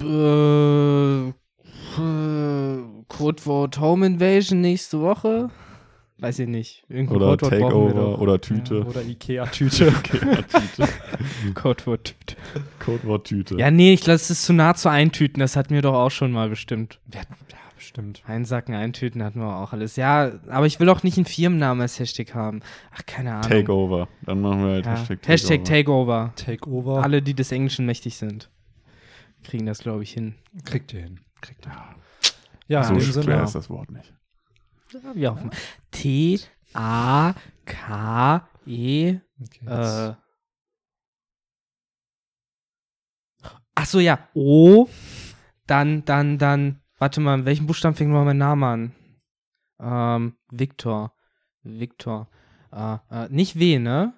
Äh, äh, Codewort Home Invasion nächste Woche? Weiß ich nicht. Irgendein Oder Codewort Takeover oder Tüte. Ja, oder Ikea-Tüte. Tüte. Codewort-Tüte. Codewort-Tüte. Ja, nee, ich glaube, es ist zu nah zu eintüten. Das hatten wir doch auch schon mal bestimmt. ja, bestimmt. Einsacken, eintüten hatten wir auch alles. Ja, aber ich will auch nicht einen Firmennamen als Hashtag haben. Ach, keine Ahnung. Takeover. Dann machen wir halt Ja. Hashtag Takeover. Hashtag Takeover. Takeover. Alle, die des Englischen mächtig sind, kriegen das, glaube ich, hin. Kriegt ihr hin. Kriegt ihr hin. Ja, so schwer ist das Wort nicht. Wir hoffen. T, A, K, E, Okay, äh. Ach so, ja. O, dann, dann, dann Warte mal, in welchem Buchstaben fängt mal mein Name an? Ähm, Victor. Victor. Äh, äh, nicht W, ne?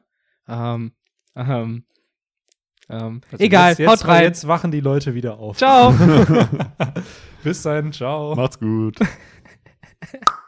Ähm, ähm, ähm, Also egal, jetzt, jetzt, haut rein. Jetzt wachen die Leute wieder auf. Ciao. Bis dann, ciao. Macht's gut.